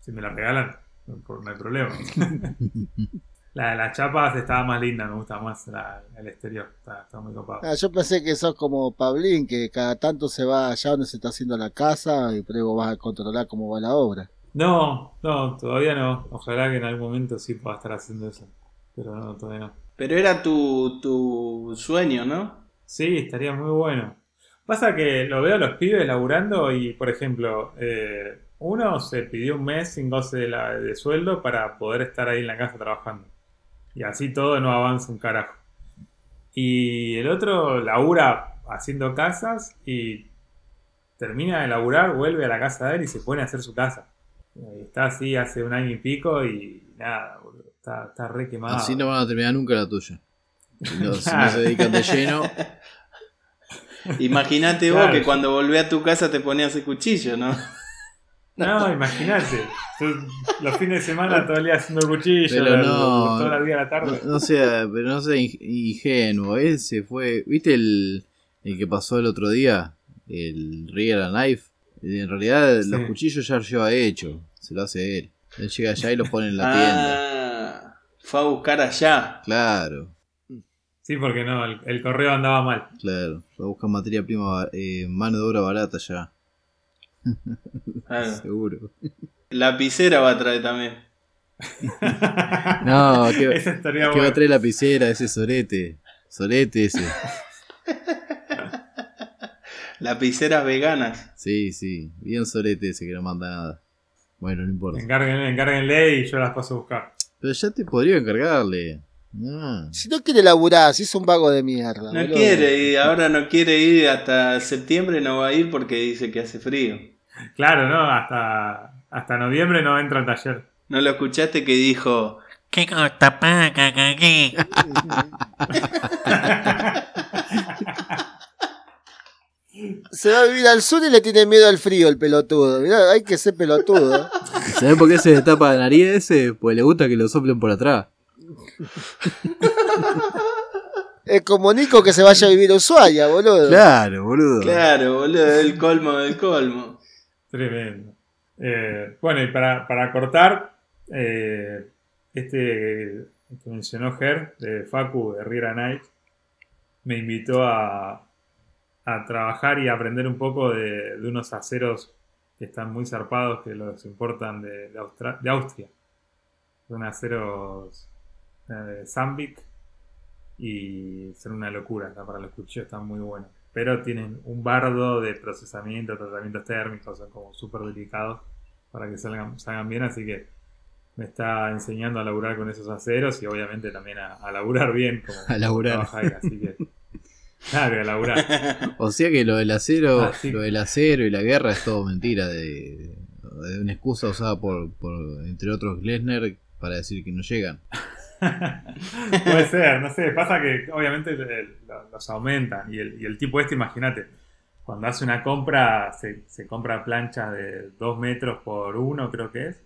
si me la regalan, no, no hay problema. la de las chapas estaba más linda, me gusta más la- el exterior. Está, está muy copado. Ah, yo pensé que sos como Pablín, que cada tanto se va allá donde se está haciendo la casa y luego vas a controlar cómo va la obra. No, no, todavía no. Ojalá que en algún momento sí pueda estar haciendo eso. Pero no, todavía no. Pero era tu, tu sueño, ¿no? Sí, estaría muy bueno. Pasa que lo veo a los pibes laburando y, por ejemplo, eh, uno se pidió un mes sin goce de, la- de sueldo para poder estar ahí en la casa trabajando. Y así todo no avanza un carajo. Y el otro labura haciendo casas y termina de laburar, vuelve a la casa de él y se pone a hacer su casa. Y está así hace un año y pico y nada, está, está re quemado. Así no van a terminar nunca la tuya. Si no, si no se dedican de lleno. Imagínate vos que cuando volvés a tu casa te ponías el cuchillo, ¿no? No, imagínate. Los fines de semana todo el día haciendo cuchillo, Pero no. toda la día a la tarde. No, no sea, pero no sea ing- ingenuo. Ese fue. ¿Viste el, el que pasó el otro día? El Real Knife. En realidad, Sí. los cuchillos ya los lleva hecho. Se lo hace él. Él llega allá y los pone en la tienda. Ah, fue a buscar allá. Claro, Sí, porque no, el, el correo andaba mal. claro. Va a buscar materia prima, eh, mano de obra barata ya. Claro. Seguro. Lapicera va a traer también. No, ¿qué, Esa estaría qué va a traer lapicera ese sorete? Sorete ese. Lapiceras veganas. Sí, sí. Bien sorete ese que no manda nada. Bueno, no importa. Encárguenle, encárguenle y yo las paso a buscar. Pero ya te podría encargarle. Ah. Si no quiere laburar, si es un vago de mierda. No boludo. quiere y ahora no quiere ir hasta septiembre, no va a ir porque dice que hace frío. Claro, ¿no? Hasta, hasta noviembre no entra al taller. ¿No lo escuchaste que dijo? ¿Qué costa paca, caquí? Se va a vivir al sur y le tiene miedo al frío el pelotudo. Mirá, hay que ser pelotudo. ¿Sabes por qué se le tapa la nariz ese? Pues le gusta que lo soplen por atrás. Es como Nico que se vaya a vivir a Ushuaia, boludo. Claro, boludo. Claro, boludo, el colmo del colmo. Tremendo. Eh, bueno, y para, para cortar, eh, este que mencionó Ger, de Facu, de Riera Night, me invitó a, a trabajar y aprender un poco de, de unos aceros que están muy zarpados, que los importan de, de, Austra- de Austria. Son aceros eh, Zambic y son una locura, está para los cuchillos están muy buenos. Pero tienen un bardo de procesamiento, tratamientos térmicos, son como súper delicados para que salgan, salgan bien, así que me está enseñando a laburar con esos aceros y obviamente también a, a laburar bien como, A laburar. así que claro, a laburar. O sea que lo del acero, Ah, sí. lo del acero y la guerra es todo mentira de, de una excusa usada por, por entre otros Glesner para decir que no llegan. Puede ser, no sé, pasa que obviamente los aumentan y el, y el tipo este, imagínate, cuando hace una compra, se, se compra planchas de 2 metros por 1, creo que es,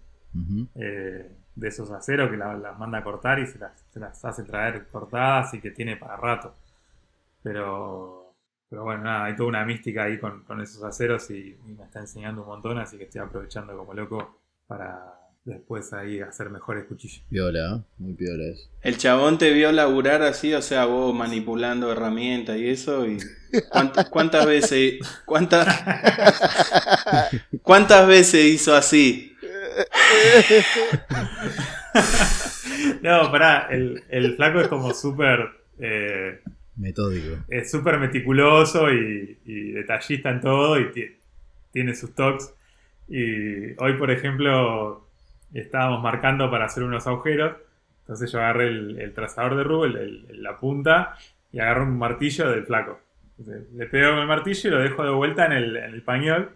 eh, de esos aceros que la- las manda a cortar y se las, se las hace traer cortadas y que tiene para rato. Pero, pero bueno, nada, hay toda una mística ahí con, con esos aceros y, y me está enseñando un montón, así que estoy aprovechando como loco para después ahí hacer mejores cuchillos. Piola, ¿eh? muy piola eso. El chabón te vio laburar así, o sea, vos manipulando herramientas y eso. Y ¿cuántas, cuántas veces, cuántas, cuántas veces hizo así? No, pará, el, el flaco es como súper eh, Metódico. es súper meticuloso y, y detallista en todo y ti- tiene sus toques. Y hoy, por ejemplo, estábamos marcando para hacer unos agujeros. Entonces yo agarré el, el trazador de Rubel, el- la punta, y agarré un martillo del flaco. Le pego con el martillo y lo dejo de vuelta en el, en el pañol.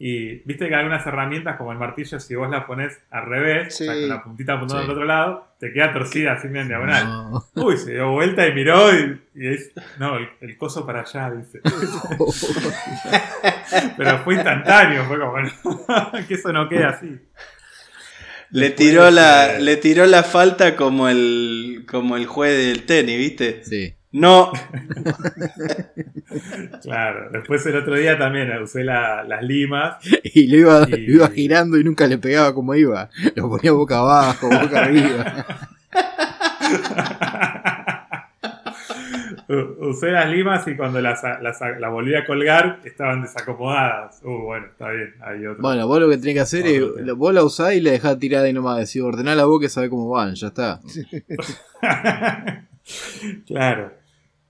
Y viste que algunas herramientas, como el martillo, si vos las pones al revés, Sí. o sea, con la puntita apuntando Sí. al otro lado, te queda torcida así en diagonal. No. Uy, se dio vuelta y miró y, y es, no, el, el coso para allá, dice. Pero fue instantáneo, fue como, no, que eso no queda así. Le tiró la, le tiró la falta como el, como el juez del tenis, ¿viste? Sí. No, Claro, después el otro día también usé la- las limas. Y lo iba, Y- lo iba girando y nunca le pegaba como iba. Lo ponía boca abajo, boca arriba. usé las limas y cuando las, las, las volví a colgar estaban desacomodadas. Uh, bueno, está bien, hay otro. Bueno, vos lo que tenés que hacer es, tema. vos la usás y la dejás tirada ahí nomás. Decís, ordená la boca y sabés cómo van, ya está. claro.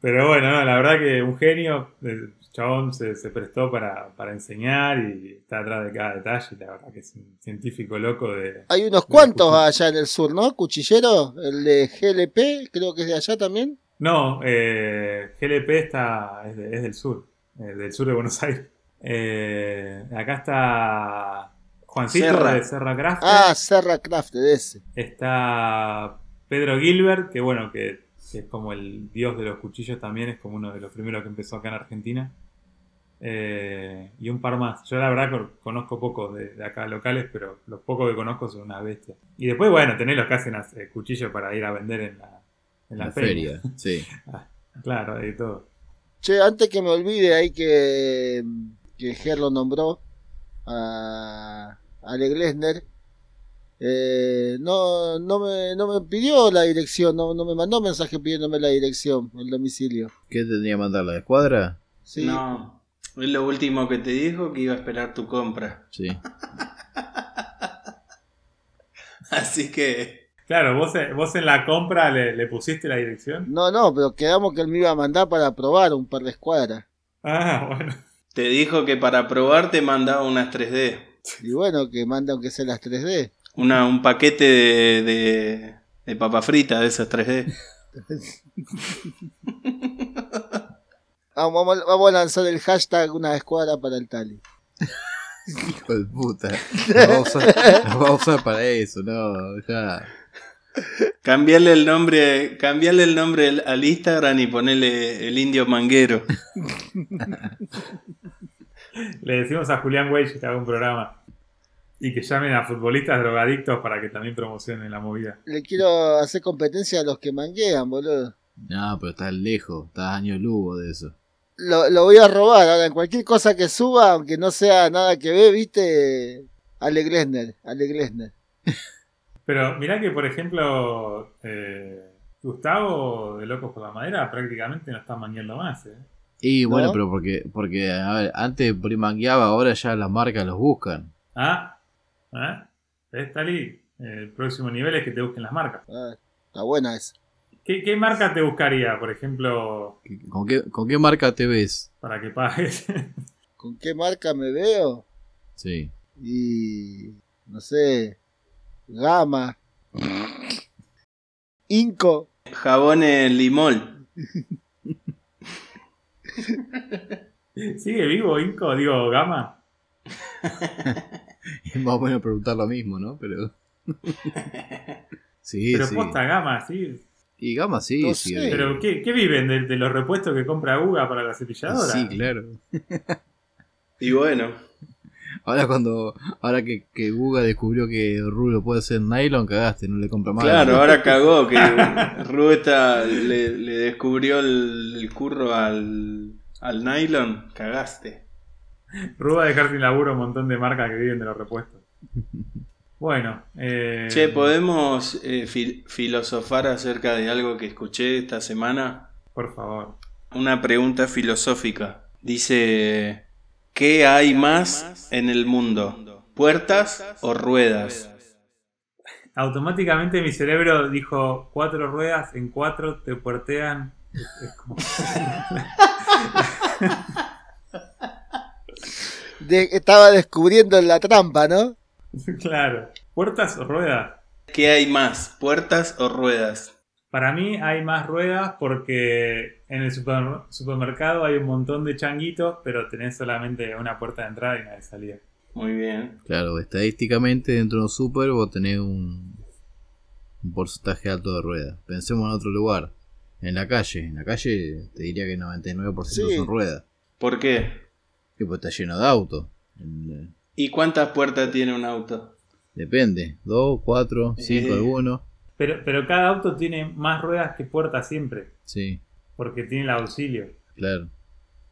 Pero bueno, no, la verdad que un genio, el chabón se, se prestó para, para enseñar y está atrás de cada detalle. La verdad que es un científico loco de... Hay unos cuantos allá en el sur, ¿no? Cuchillero, el de GLP, creo que es de allá también. No, eh, GLP está, es, de- es del sur, eh, del sur de Buenos Aires. Eh, acá está Juancito Serra. de Serra Craft. Ah, Serra Craft, de ese. Está Pedro Gilbert, que bueno, que, que es como el dios de los cuchillos también, es como uno de los primeros que empezó acá en Argentina. Eh, y un par más. Yo la verdad con- conozco pocos de, de acá locales, pero los pocos que conozco son una bestia. Y después, bueno, tenés los que hacen eh, cuchillos para ir a vender en la, en la, La feria. feria, sí. Claro, de todo. Che, antes que me olvide, hay que. que Ger lo nombró a. a Ale Glesner. Eh, no, no, me, no me pidió la dirección, no, no me mandó mensaje pidiéndome la dirección, el domicilio. ¿Qué tendría que mandar? ¿La escuadra? Sí. no. Es lo último que te dijo que iba a esperar tu compra. Sí. Así que Claro, vos, eh, vos en la compra le, le pusiste la dirección. No, no, pero quedamos que él me iba a mandar para probar un par de escuadras. Ah, bueno. Te dijo que para probar te mandaba unas 3D. Y bueno, que manda aunque sea las 3D. Una, un paquete de, de, de papa frita de esas 3D. Vamos, vamos- vamos a lanzar el hashtag una escuadra para el Tali. Hijo de puta. Nos va a usar, nos va a usar para eso, no, ya. Cambiarle el nombre, cambiarle el nombre al- Instagram y ponerle el indio manguero. Le decimos a Julián Weich que haga un programa. Y que llamen a futbolistas drogadictos para que también promocionen la movida. Le quiero hacer competencia a los que manguean, boludo. No, pero estás lejos, estás año lugo de eso. Lo, lo voy a robar. Ahora, en cualquier cosa que suba, aunque no sea nada que ver, viste. Ale Glesner, Ale Glesner. Pero mirá que, por ejemplo, eh, Gustavo de Locos por la Madera prácticamente no está mangueando más. ¿eh? Y bueno, ¿No? pero porque, porque a ver, antes primangueaba, ahora ya las marcas los buscan. Ah, ¿eh? ¿Ves, Tali? El próximo nivel es que te busquen las marcas. Ah, está buena esa. ¿Qué, qué marca te buscaría, por ejemplo, ¿Con qué, con qué marca te ves? para que pagues? ¿Con qué marca me veo? Sí. Y. No sé. Gama. Inco. Jabones limol. ¿Sigue vivo Inco? Digo, Gama. Es más o menos preguntar lo mismo, ¿no? Pero. Sí, Pero sí. posta Gama, sí. Y Gama sí, No sí. sé. ¿Pero qué, qué viven? ¿De, de los repuestos que compra Uga para la cepilladora? Sí, claro. Y bueno, Ahora cuando. Ahora que, que Guga descubrió que Rulo puede ser nylon, cagaste, no le compra más. claro, ahora cagó que Rubeta le, le descubrió el, el curro al, al nylon. Cagaste. Ruba dejar sin laburo un montón de marcas que viven de los repuestos. Bueno, eh, Che, ¿podemos eh, fil- filosofar acerca de algo que escuché esta semana? por favor. Una pregunta filosófica. Dice, ¿qué hay más en el mundo? ¿Puertas o ruedas? Automáticamente mi cerebro dijo cuatro ruedas, en cuatro te puertean. Es- como- De- estaba descubriendo la trampa, ¿no? claro. ¿Puertas o ruedas? ¿Qué hay más? ¿Puertas o ruedas? Para mí hay más ruedas porque en el super- supermercado hay un montón de changuitos, pero tenés solamente una puerta de entrada y una de salida. Muy bien. Claro, estadísticamente dentro de un super vos tenés un, un porcentaje alto de ruedas. Pensemos en otro lugar. En la calle. En la calle te diría que el 99% Sí. son ruedas. ¿Por qué? Y pues está lleno de autos. Eh, ¿Y cuántas puertas tiene un auto? Depende. Dos, cuatro, cinco Eh. algunos. Pero, pero cada auto tiene más ruedas que puertas siempre, Sí, porque tiene el auxilio. claro.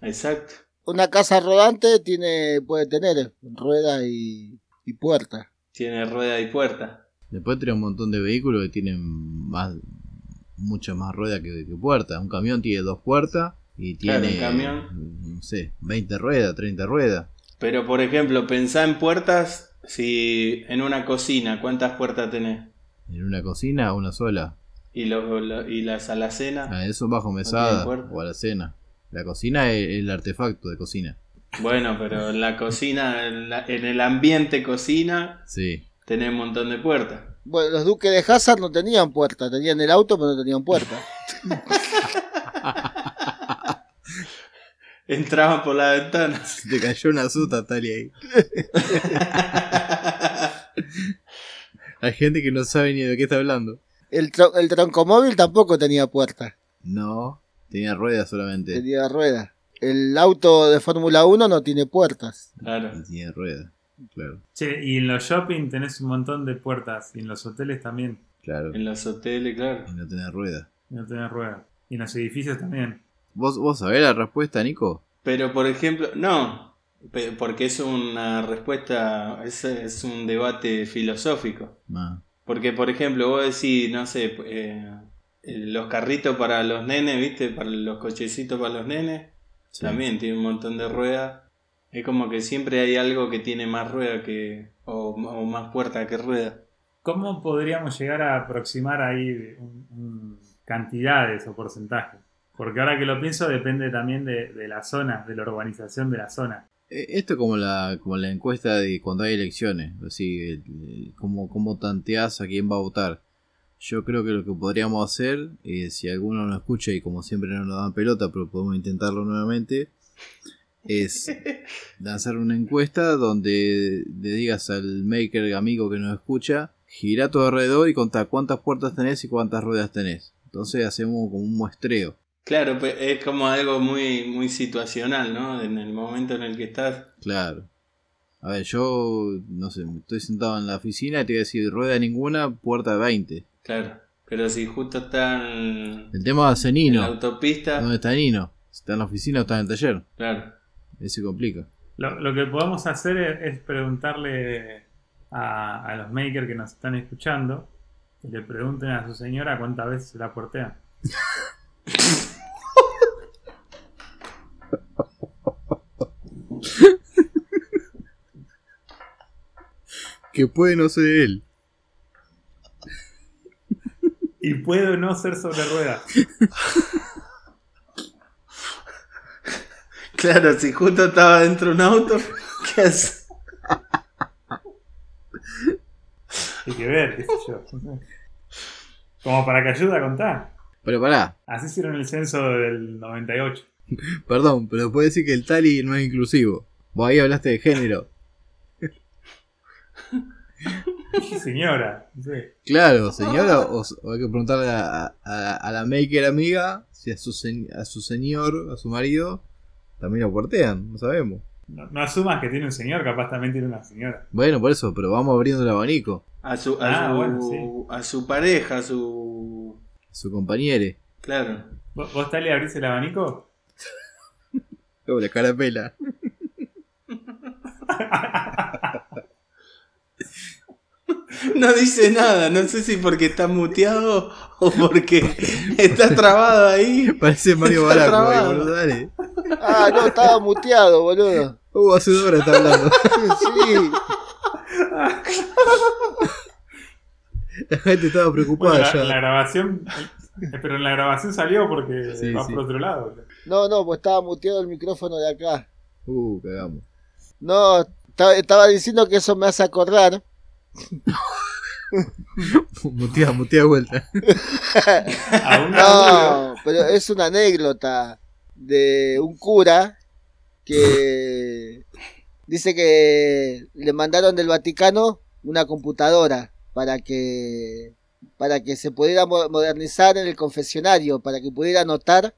Exacto. Una casa rodante tiene, puede tener rueda y, y puerta. Tiene rueda y puerta. Después tenés un montón de vehículos que tienen más muchas más ruedas que, que puertas. Un camión tiene dos puertas y Claro, tiene, un camión. no sé, 20 ruedas, 30 ruedas. Pero por ejemplo, pensá en puertas. Si en una cocina, ¿cuántas puertas tenés? En una cocina, una sola. ¿Y, lo- lo- y las alacenas? Ah, eso bajo mesada puerta. o a la cena. La cocina es el artefacto de cocina. Bueno, pero en la cocina, en, la- en el ambiente cocina, Sí. tenés un montón de puertas. Bueno, los duques de Hazard no tenían puerta, tenían el auto pero no tenían puerta. Entraban por la ventana. Te cayó una suta, Tali, ahí. Hay gente que no sabe ni de qué está hablando. El, tro- el troncomóvil tampoco tenía puerta, No, tenía ruedas solamente. tenía rueda. El auto de Fórmula 1 no tiene puertas. Claro. Y Tenía ruedas. Claro, Che, y en los shopping tenés un montón de puertas, y en los hoteles también, claro. En los hoteles, claro. Y no tenía ruedas. no tenés ruedas. Y en los edificios también. ¿Vos, ¿Vos sabés la respuesta, Nico? Pero por ejemplo, no, porque es una respuesta, es, es un debate filosófico. Ah, Porque por ejemplo, vos decís, no sé, eh, eh, los carritos para los nenes, ¿viste? Para los cochecitos para los nenes, sí. también tiene un montón de ruedas. Es como que siempre hay algo que tiene más rueda que, o, o más puerta que rueda. ¿Cómo podríamos llegar a aproximar ahí un- un- cantidades o porcentajes? Porque ahora que lo pienso depende también de, de la zona, de la urbanización de la zona. Eh, Esto es como la, como la encuesta de cuando hay elecciones, así, cómo, cómo tanteás a quién va a votar. Yo creo que lo que podríamos hacer, eh, si alguno no escucha y como siempre no nos dan pelota, pero podemos intentarlo nuevamente, es lanzar una encuesta donde le digas al maker amigo que nos escucha, gira a tu alrededor y contá cuántas puertas tenés y cuántas ruedas tenés. Entonces hacemos como un muestreo. Claro, pues es como algo muy, muy situacional, ¿no? En el momento en el que estás. Claro. A ver, yo, no sé, estoy sentado en la oficina y te voy a decir rueda ninguna, puerta 20. Claro. Pero si justo está en, El tema es en Nino. la autopista, ¿Dónde está Nino? ¿Está en la oficina o está en el taller? claro. Ese complica. Lo, lo que podemos hacer es, es preguntarle a, a los makers que nos están escuchando, que le pregunten a su señora cuántas veces se la portean. Que puede no ser él. Y puedo no ser sobre ruedas. Claro, si justo estaba dentro de un auto, ¿qué haces? Hay que ver, qué sé yo. Como para que ayude a contar. Pero pará, Así hicieron el censo del 98. perdón, pero puede decir que el tali no es inclusivo. Vos ahí hablaste de género. Señora. Claro, señora, o, o hay que preguntarle a, a- a la maker amiga si a su, a su señor, a su marido, también lo portean, no sabemos. No, no asumas que tiene un señor, capaz también tiene una señora. Bueno, por eso, pero vamos abriendo el abanico. A su, a, Ah, su, bueno, sí. a su pareja, a su... Su compañere. Claro. ¿Vos, vos Tali, abrís el abanico? Como la carapela. No dice nada, no sé si porque está muteado o porque está trabado ahí. Parece Mario Baraco, boludo, dale. Ah, no, estaba muteado, boludo. Uh, hace dos horas está hablando. Sí. La gente estaba Bueno, preocupada la, ya. la grabación. eh, Pero en la grabación salió porque Sí, va sí. por otro lado. No, no, pues estaba muteado el micrófono de acá. Uh, cagamos. No, estaba, diciendo que eso me hace acordar. mutea, mutea de vuelta. No, pero es una anécdota de un cura que dice que le mandaron del Vaticano una computadora para que para que se pudiera mo- modernizar en el confesionario, para que pudiera anotar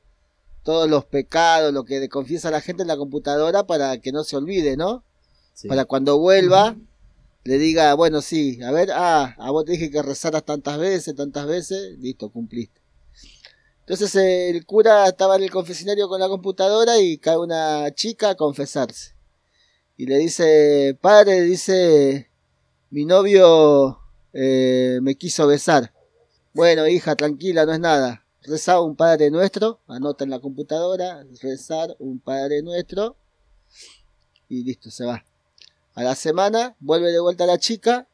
todos los pecados, lo que le confiesa la gente en la computadora para que no se olvide, ¿no? Sí. Para cuando vuelva le diga, bueno, sí, a ver, ah, a vos te dije que rezaras tantas veces, tantas veces, listo, cumpliste. Entonces el cura estaba en el confesionario con la computadora y cae una chica a confesarse. Y le dice, padre, dice, mi novio eh, me quiso besar. Bueno, hija, tranquila, no es nada. Rezaba un Padre Nuestro, anota en la computadora, rezar un Padre Nuestro y listo, se va. A la semana vuelve de vuelta la chica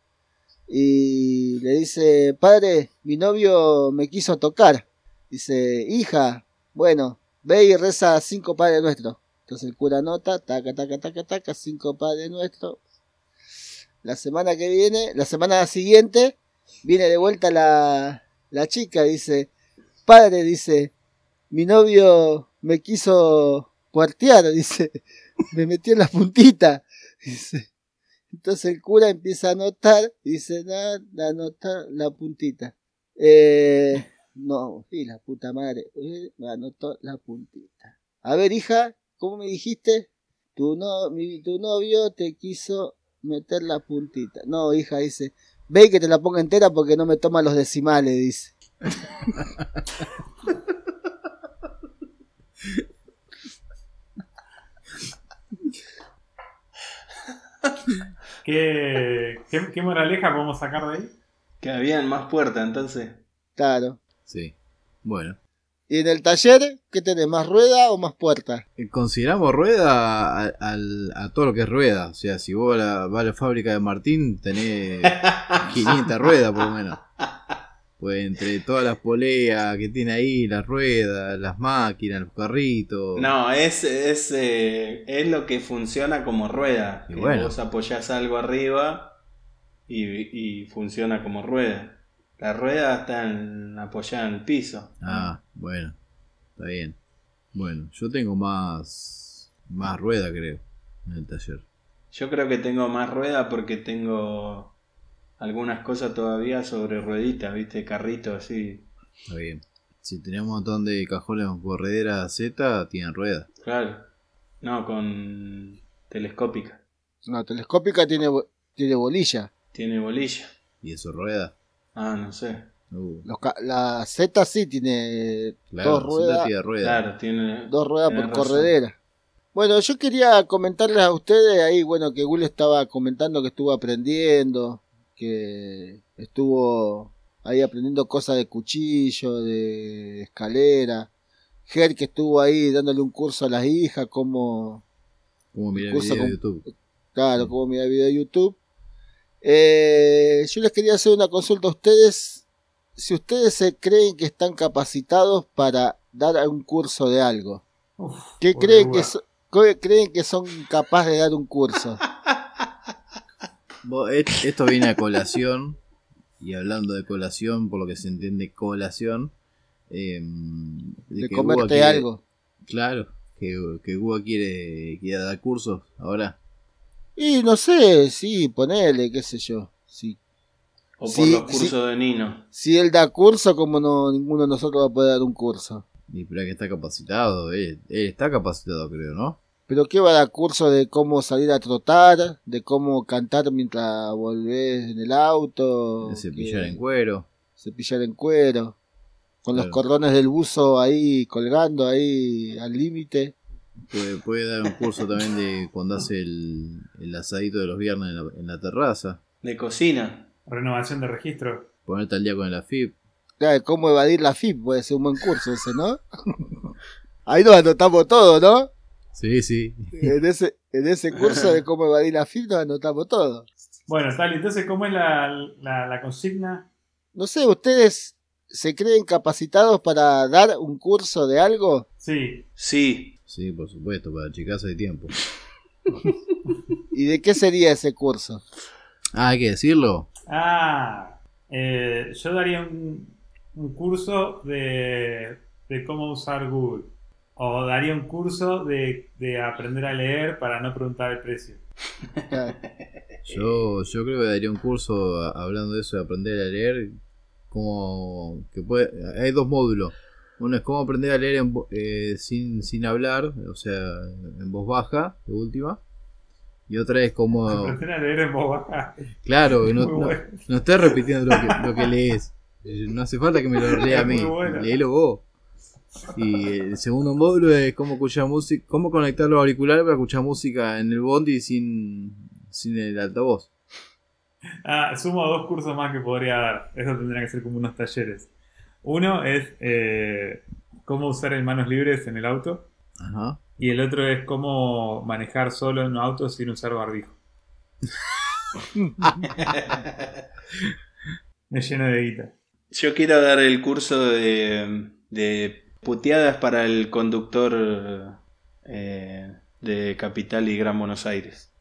y le dice, padre, mi novio me quiso tocar. Dice, hija, bueno, ve y reza cinco Padres Nuestros. Entonces el cura anota, taca, taca, taca, taca, cinco Padres Nuestros. La semana que viene, la semana siguiente, viene de vuelta la, la chica, dice, padre, dice, mi novio me quiso cuartear, dice, me metió en la puntita. Dice, entonces el cura empieza a anotar, dice, nada, anotar la puntita. Eh, no, sí, la puta madre, eh, me anotó la puntita. A ver, hija, ¿cómo me dijiste? Tu, no, mi, tu novio te quiso meter la puntita. No, hija, dice, ve que te la ponga entera porque no me toma los decimales, dice. ¿Qué, qué, qué moraleja podemos sacar de ahí? Que habían más puertas, entonces. Claro. Sí. Bueno. ¿Y en el taller qué tenés? ¿Más rueda o más puerta? Consideramos rueda a, todo lo que es rueda. O sea, si vos a la- vas a la fábrica de Martín, tenés 500 ruedas por lo menos. Pues entre todas las poleas que tiene ahí, las ruedas, las máquinas, los carritos. No, es, es, eh, es lo que funciona como rueda. Y Que bueno. Vos apoyás algo arriba y, y funciona como rueda. La rueda está en- apoyada en el piso. Ah, bueno, está bien. Bueno, yo tengo más, más rueda, creo, en el taller. Yo creo que tengo más rueda porque tengo algunas cosas todavía sobre rueditas, ¿viste? Carrito así. Está bien. Si tenemos un montón de cajones con corredera Z, tienen rueda. Claro. No, con telescópica. No, telescópica tiene, tiene bolilla. Tiene bolilla. ¿Y eso rueda? Ah, no sé. Uh, Los ca- la Z sí tiene claro, dos ruedas, tiene rueda. Claro, tiene. dos ruedas por razón. corredera. Bueno, yo quería comentarles a ustedes ahí, bueno, que Gul estaba comentando que estuvo aprendiendo, que estuvo ahí aprendiendo cosas de cuchillo, de escalera. Ger que estuvo ahí dándole un curso a las hijas, cómo, Como mira el Curso video de con- YouTube. Claro, como mira el video de YouTube. Eh, yo les quería hacer una consulta a ustedes. Si ustedes se creen que están capacitados para dar un curso de algo, Uf, ¿qué creen que, so- qué creen que son capaces de dar un curso? Esto viene a colación. Y hablando de colación, por lo que se entiende colación. eh, De que Guga comerte quiere- algo. Claro, que, que Guga quiere, quiere dar cursos ahora. Y no sé, sí, ponele, qué sé yo. Sí. O por Sí, los sí. cursos de Nino. Si él da curso, como no ninguno de nosotros va a poder dar un curso. Y pero que está capacitado, él, él está capacitado, creo, ¿no? Pero ¿qué va a dar curso de cómo salir a trotar? ¿De cómo cantar mientras volvés en el auto? De cepillar que- en cuero. cepillar en cuero, con los cordones del buzo ahí colgando ahí al límite. Puede, puede dar un curso también de cuando hace el, el asadito de los viernes en la, en la terraza. De cocina. Renovación de registro. Ponerte al día con el AFIP. Claro, cómo evadir la FIP puede ser un buen curso ese, ¿no? ahí nos anotamos todo, ¿no? Sí, sí. En ese, en ese curso de cómo evadir la FIP nos anotamos todo. Bueno, tal, entonces, ¿cómo es la, la, la consigna? No sé, ¿ustedes se creen capacitados para dar un curso de algo? Sí, Sí. Sí, por supuesto, para chicas de tiempo. ¿Y de qué sería ese curso? Ah, hay que decirlo. Ah, eh, yo daría un, un curso de, de cómo usar Google. O daría un curso de, de aprender a leer para no preguntar el precio. Yo, yo creo que daría un curso a- hablando de eso de aprender a leer. Como que puede, hay dos módulos. Uno es cómo aprender a leer en eh, sin, sin hablar, o sea, en voz baja, de última. Y otra es cómo. Aprender a leer en voz baja. Claro, no, no, bueno. no estés repitiendo lo que, lo que lees. Eh, No hace falta que me lo lea a mí. Bueno. Léelo vos. Y el segundo módulo es cómo escuchar música, cómo conectar los auriculares para escuchar música en el bondi sin, sin el altavoz. Ah, sumo dos cursos más que podría dar. Eso tendría que ser como unos talleres. Uno es eh, cómo usar el manos libres en el auto. Ajá. Y el otro es cómo manejar solo en un auto sin usar barbijo. Me lleno de guita. Yo quiero dar el curso de, de puteadas para el conductor eh, de Capital y Gran Buenos Aires.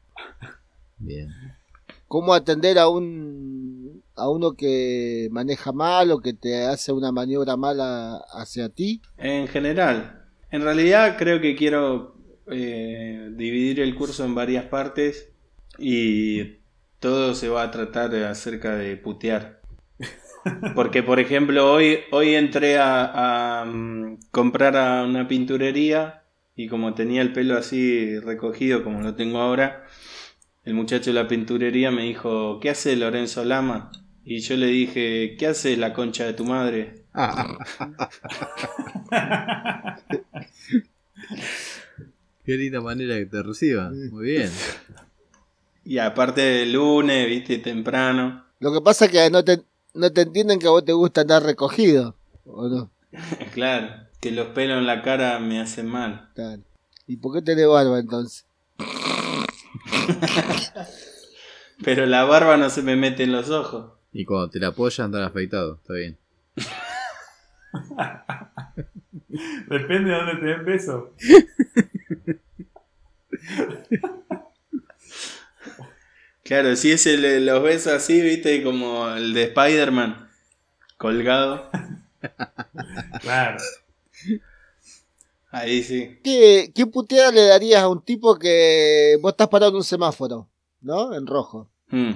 Bien. ¿Cómo atender a un a uno que maneja mal o que te hace una maniobra mala hacia ti? En general, en realidad creo que quiero eh, dividir el curso en varias partes y todo se va a tratar acerca de putear. Porque, por ejemplo, hoy, hoy entré a, a, mm, comprar a una pinturería y como tenía el pelo así recogido como lo tengo ahora, el muchacho de la pinturería me dijo, ¿qué hace Lorenzo Lama? Y yo le dije, ¿qué hace la concha de tu madre? Qué linda manera que te reciban. Muy bien. Y aparte del lunes, viste, temprano. Lo que pasa es que no te, no te entienden que a vos te gusta andar recogido. ¿O no? Claro, que los pelos en la cara me hacen mal. Claro. ¿Y por qué tenés barba entonces? Pero la barba no se me mete en los ojos. Y cuando te la apoyan, están afeitado. Está bien. Depende de dónde te den beso. Claro, si es el, los besos así, viste, como el de Spider-Man, colgado. Claro. Ahí sí. ¿Qué, ¿Qué puteada le darías a un tipo que vos estás parado en un semáforo, ¿no? En rojo. Mm.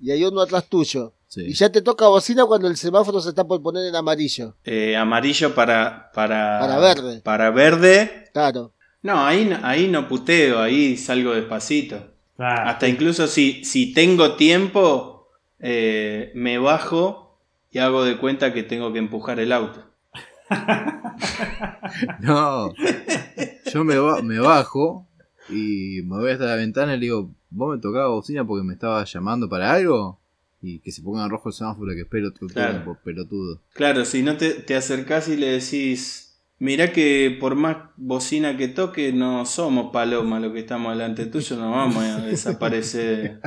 Y hay uno atrás tuyo. Sí. Y ya te toca bocina cuando el semáforo se está por poner en amarillo. Eh, amarillo para, para. Para verde. Para verde. Claro. No, ahí, no- ahí no puteo, ahí salgo despacito. Hasta incluso si, si tengo tiempo, eh, me bajo y hago de cuenta que tengo que empujar el auto. No. Yo me, ba- me bajo y me voy hasta la ventana y le digo, ¿vos me tocabas bocina porque me estabas llamando para algo? Y que se ponga en rojo el semáforo que espero el Claro. tiempo, pelotudo. Claro, si no te, te acercás y le decís, mirá que por más bocina que toque, no somos paloma lo que estamos delante tuyo, no vamos a desaparecer.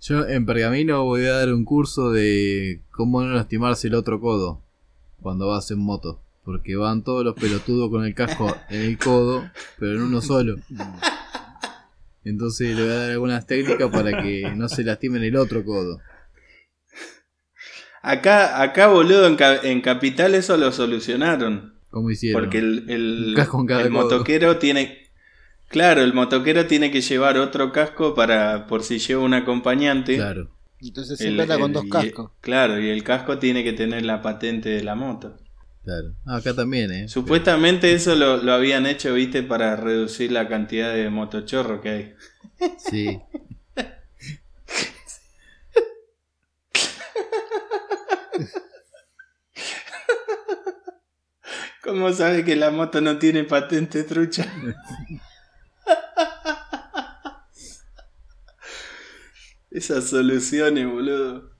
Yo en Pergamino voy a dar un curso de cómo no lastimarse el otro codo cuando vas en moto. Porque van todos los pelotudos con el casco en el codo, pero en uno solo. Entonces le voy a dar algunas técnicas para que no se lastimen el otro codo. Acá, acá boludo, en, Ca- en Capital eso lo solucionaron. ¿Cómo hicieron? Porque el, el, Un casco en cada el motoquero tiene. Claro, el motoquero tiene que llevar otro casco para por si lleva un acompañante. Claro. Entonces se El- anda con el- dos y- cascos. claro, y el casco tiene que tener la patente de la moto. Claro. Ah, acá también, ¿eh? Supuestamente eso lo, lo habían hecho, viste, para reducir la cantidad de motochorro que hay. Sí. ¿Cómo sabe que la moto no tiene patente trucha? Esas soluciones, boludo.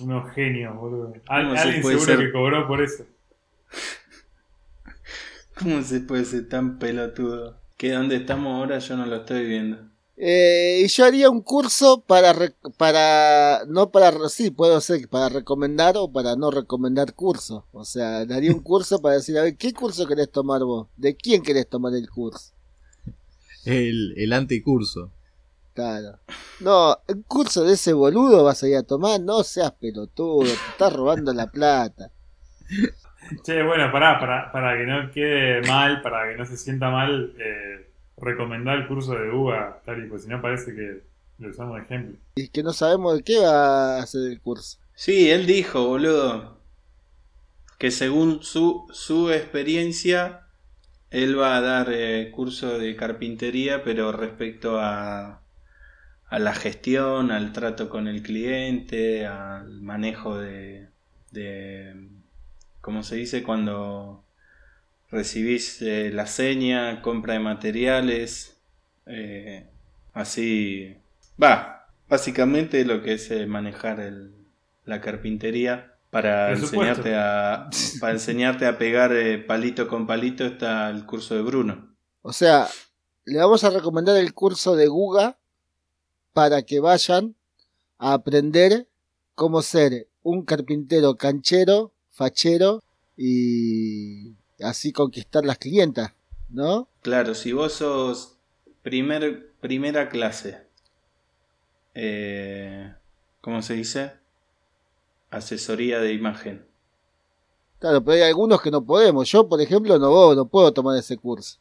Unos genios, boludo. Al- ¿Cómo se alguien seguro ser? que cobró por eso. ¿Cómo se puede ser tan pelotudo? Que donde estamos ahora yo no lo estoy viendo. Eh, y yo haría un curso para, para, no para, sí, puedo ser para recomendar o para no recomendar cursos. O sea, haría un curso para decir, a ver, ¿qué curso querés tomar vos? ¿De quién querés tomar el curso? El, el anticurso. Claro. No, el curso de ese boludo vas a ir a tomar, no seas pelotudo, te estás robando la plata. Che, bueno, pará, para, para que no quede mal, para que no se sienta mal, eh, recomendar el curso de UBA, Tari, pues si no parece que lo usamos de ejemplo. Y que no sabemos de qué va a ser el curso. Sí, él dijo, boludo, que según su, su experiencia, él va a dar eh, curso de carpintería, pero respecto a, a la gestión, al trato con el cliente, al manejo de, de ¿cómo se dice? Cuando recibís eh, la seña, compra de materiales, eh, así, va, básicamente lo que es eh, manejar el, la carpintería para enseñarte a para enseñarte a pegar eh, palito con palito está el curso de Bruno. O sea, le vamos a recomendar el curso de Guga para que vayan a aprender cómo ser un carpintero canchero, fachero y así conquistar las clientas, ¿no? Claro, si vos sos primer, primera clase, eh, ¿cómo se dice? Asesoría de imagen. Claro, pero hay algunos que no podemos. Yo, por ejemplo, no, no puedo tomar ese curso.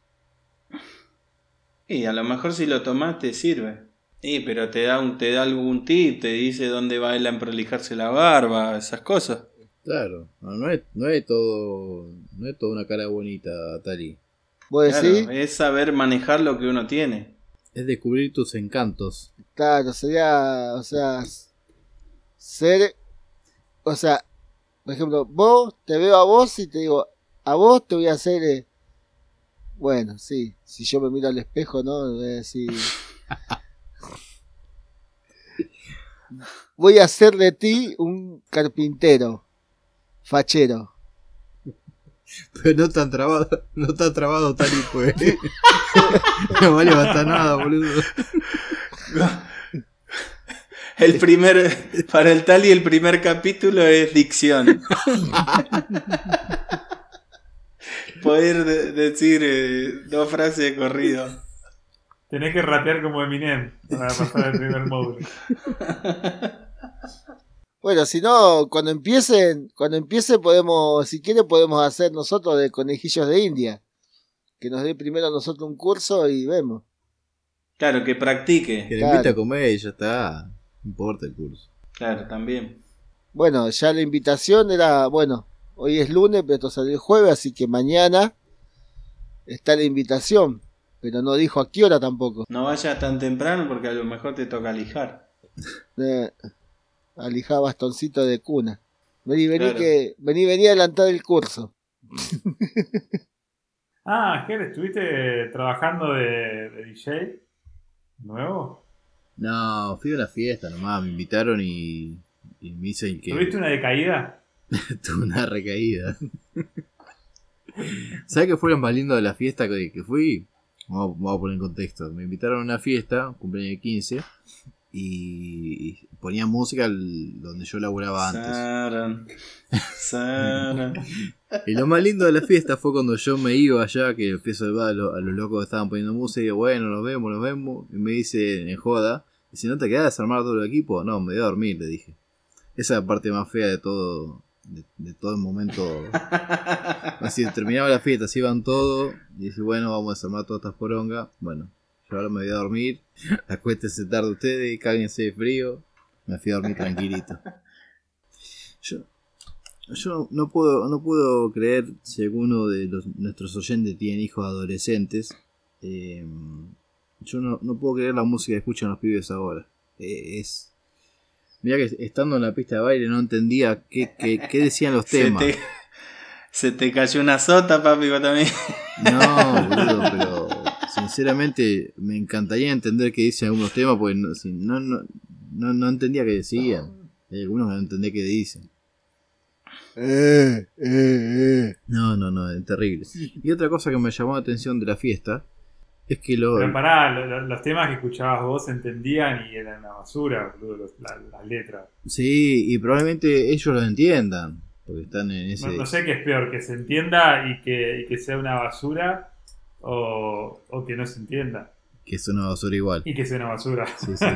Y a lo mejor si lo tomás te sirve. Y pero te da un, te da algún tip, te dice dónde va él a prolijarse la barba, esas cosas. Claro. No, no es, no es todo. No es toda una cara bonita, Tari. ¿Vos Claro, decís? es saber manejar lo que uno tiene. Es descubrir tus encantos. Claro, sería, o sea, ser, o sea, por ejemplo, vos, te veo a vos y te digo, a vos te voy a hacer, eh, bueno, sí, si yo me miro al espejo, ¿no? Voy a decir, voy a hacer de ti un carpintero, fachero. Pero no tan trabado, no tan trabado Tari pues. no vale basta nada, boludo. El primer, para el Tali el primer capítulo es dicción. Poder de- decir eh, dos frases de corrido. Tenés que rapear como Eminem para pasar el primer módulo. Bueno, si no, cuando empiecen, cuando empiece podemos, si quiere podemos hacer nosotros de conejillos de India. Que nos dé primero a nosotros un curso y vemos. Claro, que practique. Que le Claro. invita a comer y ya está. No importa el curso. Claro, también. Bueno, ya la invitación era, bueno, hoy es lunes, pero esto salió el jueves, así que mañana está la invitación. Pero no dijo a qué hora tampoco. No vayas tan temprano porque a lo mejor te toca lijar. Eh, alijar bastoncito de cuna. Vení, vení, Claro. que, vení, vení a adelantar el curso. Ah, Ger, ¿estuviste trabajando de, de DJ? ¿Nuevo? No, fui a una fiesta nomás. Me invitaron y, y me dicen que ¿Tuviste una decaída? tuve una recaída. ¿Sabes qué fue lo más lindo de la fiesta que, que fui? Vamos, vamos a poner en contexto. Me invitaron a una fiesta, cumpleaños de 15, y, y ponían música donde yo laburaba antes. Saran, saran. Y lo más lindo de la fiesta fue cuando yo me iba allá, que empiezo a ver a, lo- a los locos que estaban poniendo música, y digo, bueno, nos vemos, nos vemos. Y me dice en joda, y si no te quedas a desarmar todo el equipo, no, me voy a dormir, le dije. Esa es la parte más fea de todo, de, de todo el momento. Así terminaba la fiesta, se iban todos, y dije, bueno, vamos a desarmar todas estas porongas. Bueno, ahora me voy a dormir, acuéstense tarde ustedes, cáguense de frío. Me fui a dormir tranquilito. Yo, yo no puedo, no puedo creer si alguno de los, nuestros oyentes tiene hijos adolescentes. eh, yo no, no puedo creer la música que escuchan los pibes ahora. Eh, es. Mira que estando en la pista de baile no entendía qué, qué, qué decían los Se temas. te, se te cayó una sota, papi, también. No, boludo, pero sinceramente me encantaría entender qué dicen algunos temas porque no, si- no, no, no, no entendía qué decían. Hay algunos que no entendía qué dicen. Eh, eh, eh. No, no, no, es terrible. Y otra cosa que me llamó la atención de la fiesta es que lo, Pero pará, lo- lo- los temas que escuchabas vos se entendían y eran una basura, la- las letras. Sí, y probablemente ellos lo entiendan, porque están en ese... No, no sé qué es peor, que se entienda y que, y que sea una basura o, o que no se entienda Que es una basura igual. y que sea una basura. Sí, sí.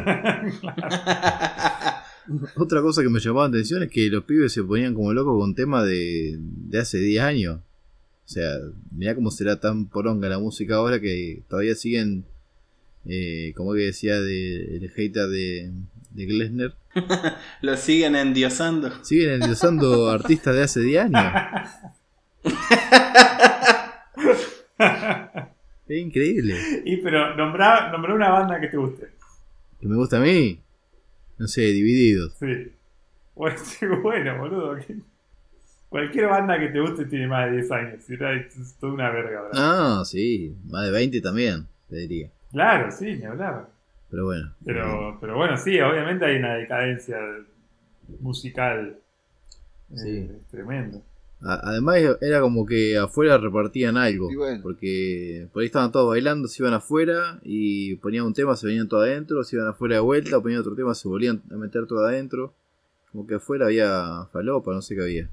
Otra cosa que me llamó la atención es que los pibes se ponían como locos con temas de, de hace 10 años. O sea, mirá cómo será tan poronga la música ahora que todavía siguen, eh, como que decía de, el hater de, de Glesner, Lo siguen endiosando. siguen endiosando artistas de hace 10 años. Es increíble. y pero nombrá, nombrá una banda que te guste. Que me gusta a mí. No sé, divididos. Sí. Bueno, bueno, boludo. Cualquier banda que te guste tiene más de 10 años. Es toda una verga, ¿verdad? Ah, sí, más de 20 también, te diría. Claro, sí, ni hablar. Pero bueno. Pero, pero bueno, sí, obviamente hay una decadencia musical eh, Sí. tremendo. Además era como que afuera repartían algo. Bueno. Porque por ahí estaban todos bailando, se iban afuera y ponían un tema, se venían todo adentro, se iban afuera de vuelta, ponían otro tema, se volvían a meter todo adentro. Como que afuera había falopa, no sé qué había.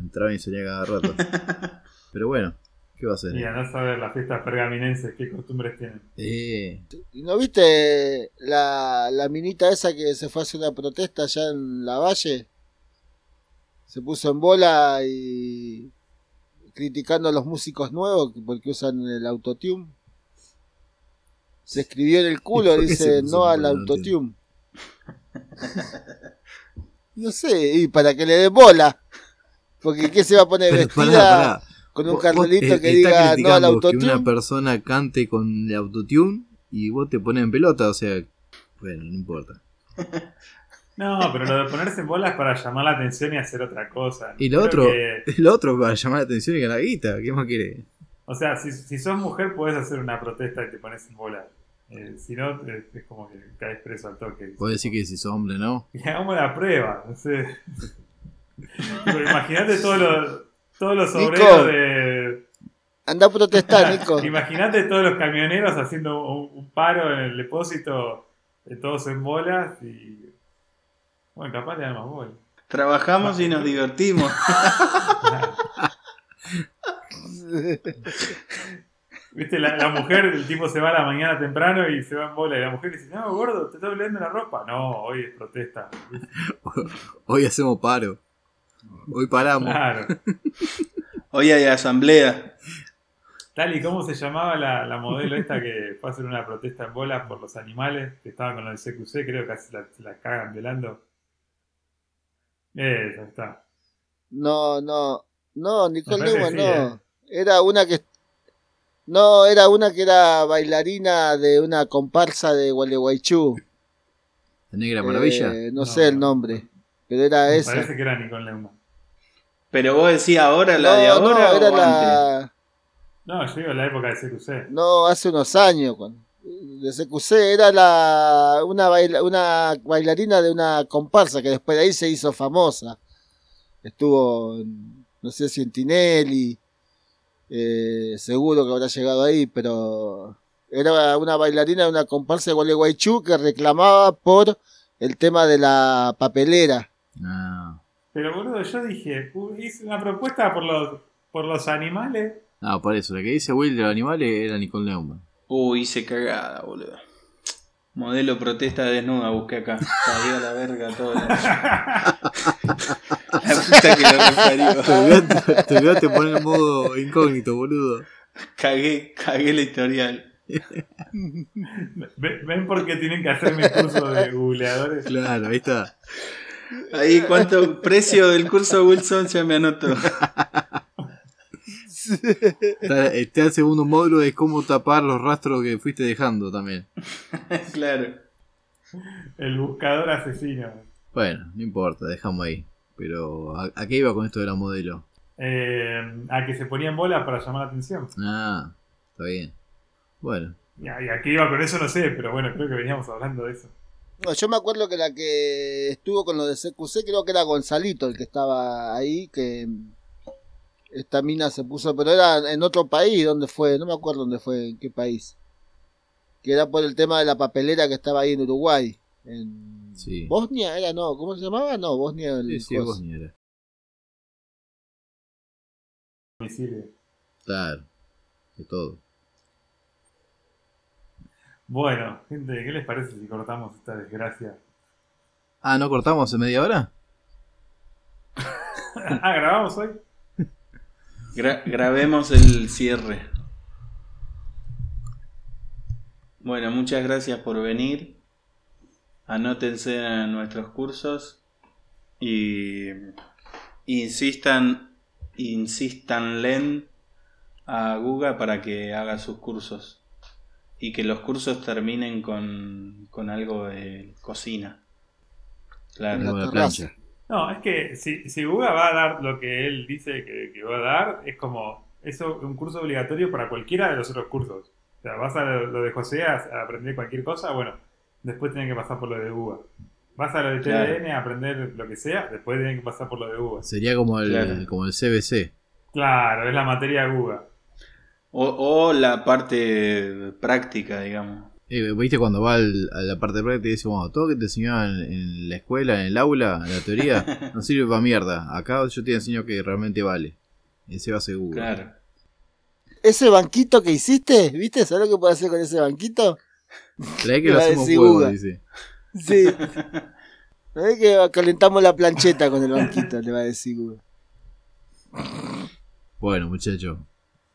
Entraban y salían cada rato. Pero bueno, ¿qué va a hacer? Y a ver las fiestas pergaminenses, qué costumbres tienen. Eh, ¿Y no viste la, la minita esa que se fue a hacer una protesta allá en la valle? Se puso en bola y criticando a los músicos nuevos porque usan el autotune. Se escribió en el ¿Y culo, dice no al autotune. No sé, y para que le den bola. Porque ¿qué se va a poner pero vestida pará, pará. con un cartelito que diga no al autotune? Que una persona cante con el autotune y vos te pones en pelota, o sea, bueno, no importa. No, pero lo de ponerse en bolas es para llamar la atención y hacer otra cosa. Y lo Creo otro, que- lo otro para llamar la atención y ganar guita, ¿qué más querés? o sea, si, si sos mujer podés hacer una protesta y te pones en bola. Eh, si no, es, es como que caes preso al toque. Puedes decir que si sos hombre, ¿no? Y hagamos la prueba, no sé. Pero imagínate todos los, todos los Nico. obreros de... Anda a protestar, Nico. Imagínate todos los camioneros haciendo un, un paro en el depósito, de todos en bolas y Bueno, capaz le dan más bola. Trabajamos y nos divertimos. Viste, la, la mujer, el tipo se va a la mañana temprano y se va en bola. Y la mujer dice, no, gordo, te está olvidando la ropa. No, hoy es protesta. Hoy hacemos paro. Hoy paramos. Claro. Hoy hay asamblea. Tal y cómo se llamaba la, la modelo esta que fue a hacer una protesta en bola por los animales, que estaba con el CQC, creo que casi la, se la cagan violando. Eso está. No, no, no, Nicole sí, no. Era una que. No, era una que era bailarina de una comparsa de Gualeguaychú. La negra maravilla. Eh, no, No. sé el nombre, pero era Me esa. parece que era Nicole Neumann. Pero vos decís ahora la no, de ahora no, o era antes? la. No, yo digo la época de CQC. No, hace unos años. Con, de CQC era la, una, baila- una bailarina de una comparsa que después de ahí se hizo famosa. Estuvo, no sé si en Tinelli, eh, seguro que habrá llegado ahí, pero era una bailarina de una comparsa de Gualeguaychú que reclamaba por el tema de la papelera. Ah. Pero boludo, yo dije, "Uh, hice una propuesta por los, por los animales. Ah, por eso. La que dice Will de los animales era Nicole Neumann. Uy, hice cagada, boludo. Modelo protesta desnuda, busqué acá. Cagué a la verga todo. La, la puta que lo reparió. Te olvidaste, te olvidaste de poner el modo incógnito, boludo. Cagué, cagué el historial. Ve- ¿Ven por qué tienen que hacer mi curso de googleadores? Claro, ahí está. Ahí, ¿cuánto precio del curso Wilson? Ya me anotó. Está, está el segundo módulo de cómo tapar los rastros que fuiste dejando también. claro. El buscador asesino. Bueno, no importa, dejamos ahí. Pero, ¿a, a qué iba con esto de la modelo? Eh, a que se ponían bolas para llamar la atención. Ah, está bien. Bueno, Y a, y a qué iba con eso no sé, pero bueno, creo que veníamos hablando de eso. No, yo me acuerdo que la que estuvo con lo de CQC, creo que era Gonzalito el que estaba ahí, que esta mina se puso, pero era en otro país, ¿dónde fue? No me acuerdo dónde fue, en qué país. Que era por el tema de la papelera que estaba ahí en Uruguay. En Sí. Bosnia era, no, ¿cómo se llamaba? No, Bosnia. el sí, sí. Bosnia era. Claro, de todo. Bueno, gente, ¿qué les parece si cortamos esta desgracia? Ah, ¿no cortamos en media hora? ah, grabamos hoy. Gra- grabemos el cierre. Bueno, muchas gracias por venir. Anótense en nuestros cursos y insistan, insístanle a Guga para que haga sus cursos y que los cursos terminen con, con algo de cocina. Claro. La plancha. No, es que si, si Guga va a dar lo que él dice que, que va a dar, es como eso un curso obligatorio para cualquiera de los otros cursos. O sea, vas a lo, lo de José a, a aprender cualquier cosa, bueno, después tienen que pasar por lo de Guga. Vas a lo de Claro. TDN a aprender lo que sea, después tienen que pasar por lo de Guga. Sería como el, Claro. como el CBC. Claro, es la materia Guga. O, o la parte práctica, digamos. Eh, ¿Viste cuando va al- a la parte práctica y dice, bueno, todo que te enseñaban en la escuela, en el aula, en la teoría, no sirve para mierda. Acá yo te enseño que realmente vale. Ese va seguro. Claro. Ese banquito que hiciste, ¿viste? ¿Sabes lo que puedo hacer con ese banquito? Trae que lo a hacemos Guga. dice. Sí. ¿Sabés que calentamos la plancheta con el banquito? Le va a decir Google. Bueno, muchachos.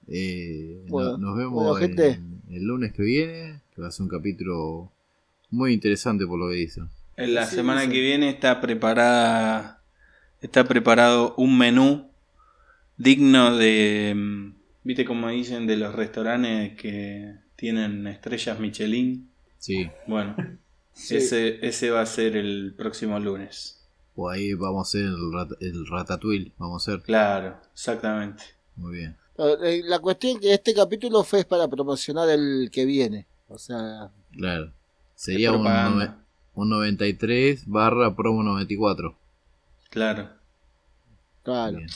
eh, no- nos vemos bueno, gente. en- el lunes que viene, va a ser un capítulo muy interesante por lo que dice. En la Sí, semana sí. que viene está preparada está preparado un menú digno de mm, viste como dicen de los restaurantes que tienen estrellas Michelin. Sí, Bueno, Sí. ese ese va a ser el próximo lunes. o ahí vamos a hacer el, rat- el ratatouille, vamos a hacer. Claro, exactamente. Muy bien. Eh, La cuestión que este capítulo fue para promocionar el que viene. O sea, Claro. Sería un, nove- un 93 barra promo 94. Claro. claro. Bien.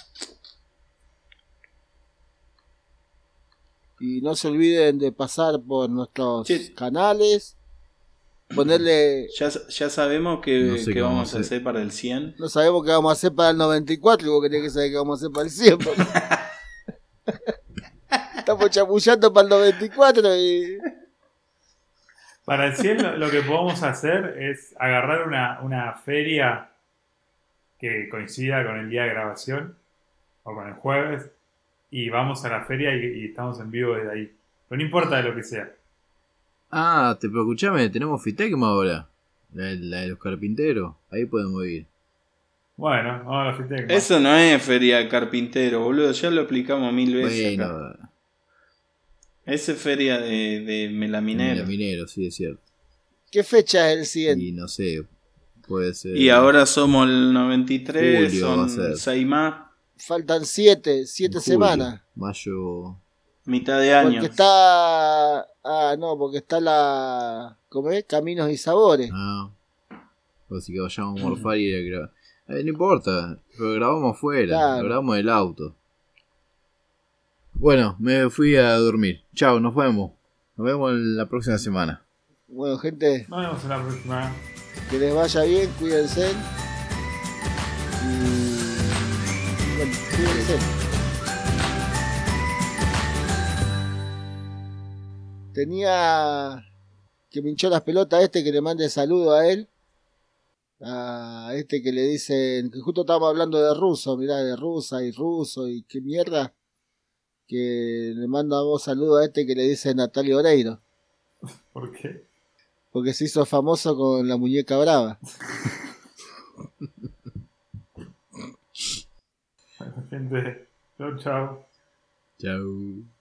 Y no se olviden de pasar por nuestros Sí. canales. ponerle. Ya, ya sabemos que, No sé que qué vamos vamos a a hacer. hacer para el 100. No sabemos qué vamos a hacer para el 94 y vos querés que saber qué vamos a hacer para el 100. porque- Estamos chamullando para el 94 y. Para el 100 lo, que podemos hacer es agarrar una, una feria que coincida con el día de grabación o con el jueves y vamos a la feria y, y estamos en vivo desde ahí. Pero no importa de lo que sea. Ah, te escuchame, tenemos Fitecma ahora. La, la de los carpinteros. Ahí podemos ir. Bueno, vamos a la Fitec. Eso no es feria de carpintero, boludo. Ya lo explicamos mil veces. acá. Esa es feria de, de melaminero. minero, sí, es cierto. ¿Qué fecha es el 100? Y no sé, puede ser. Y ahora somos el 93, Julio son ser. 6 más, Faltan 7, 7 julio, semanas. Mayo. mitad de año. Porque está. Ah, no, porque está la. ¿Cómo es? Caminos y sabores. Ah. Así que vayamos a morfar y a grabar. Eh, no importa, pero grabamos afuera, Claro. lo grabamos en el auto. Bueno, me fui a dormir. Chao, nos vemos. Nos vemos la próxima semana. Bueno, gente, Nos vemos en la próxima. que les vaya bien, cuídense. Y. Bueno, cuídense. Tenía que me hinchó las pelotas este que le mande saludo a él. A este que le dicen que justo estábamos hablando de ruso, mirá, de rusa y ruso y qué mierda. Que le mandamos saludo a este que le dice Natalia Oreiro. ¿Por qué? Porque se hizo famoso con la muñeca brava. Bueno, gente, chau chau. Chao.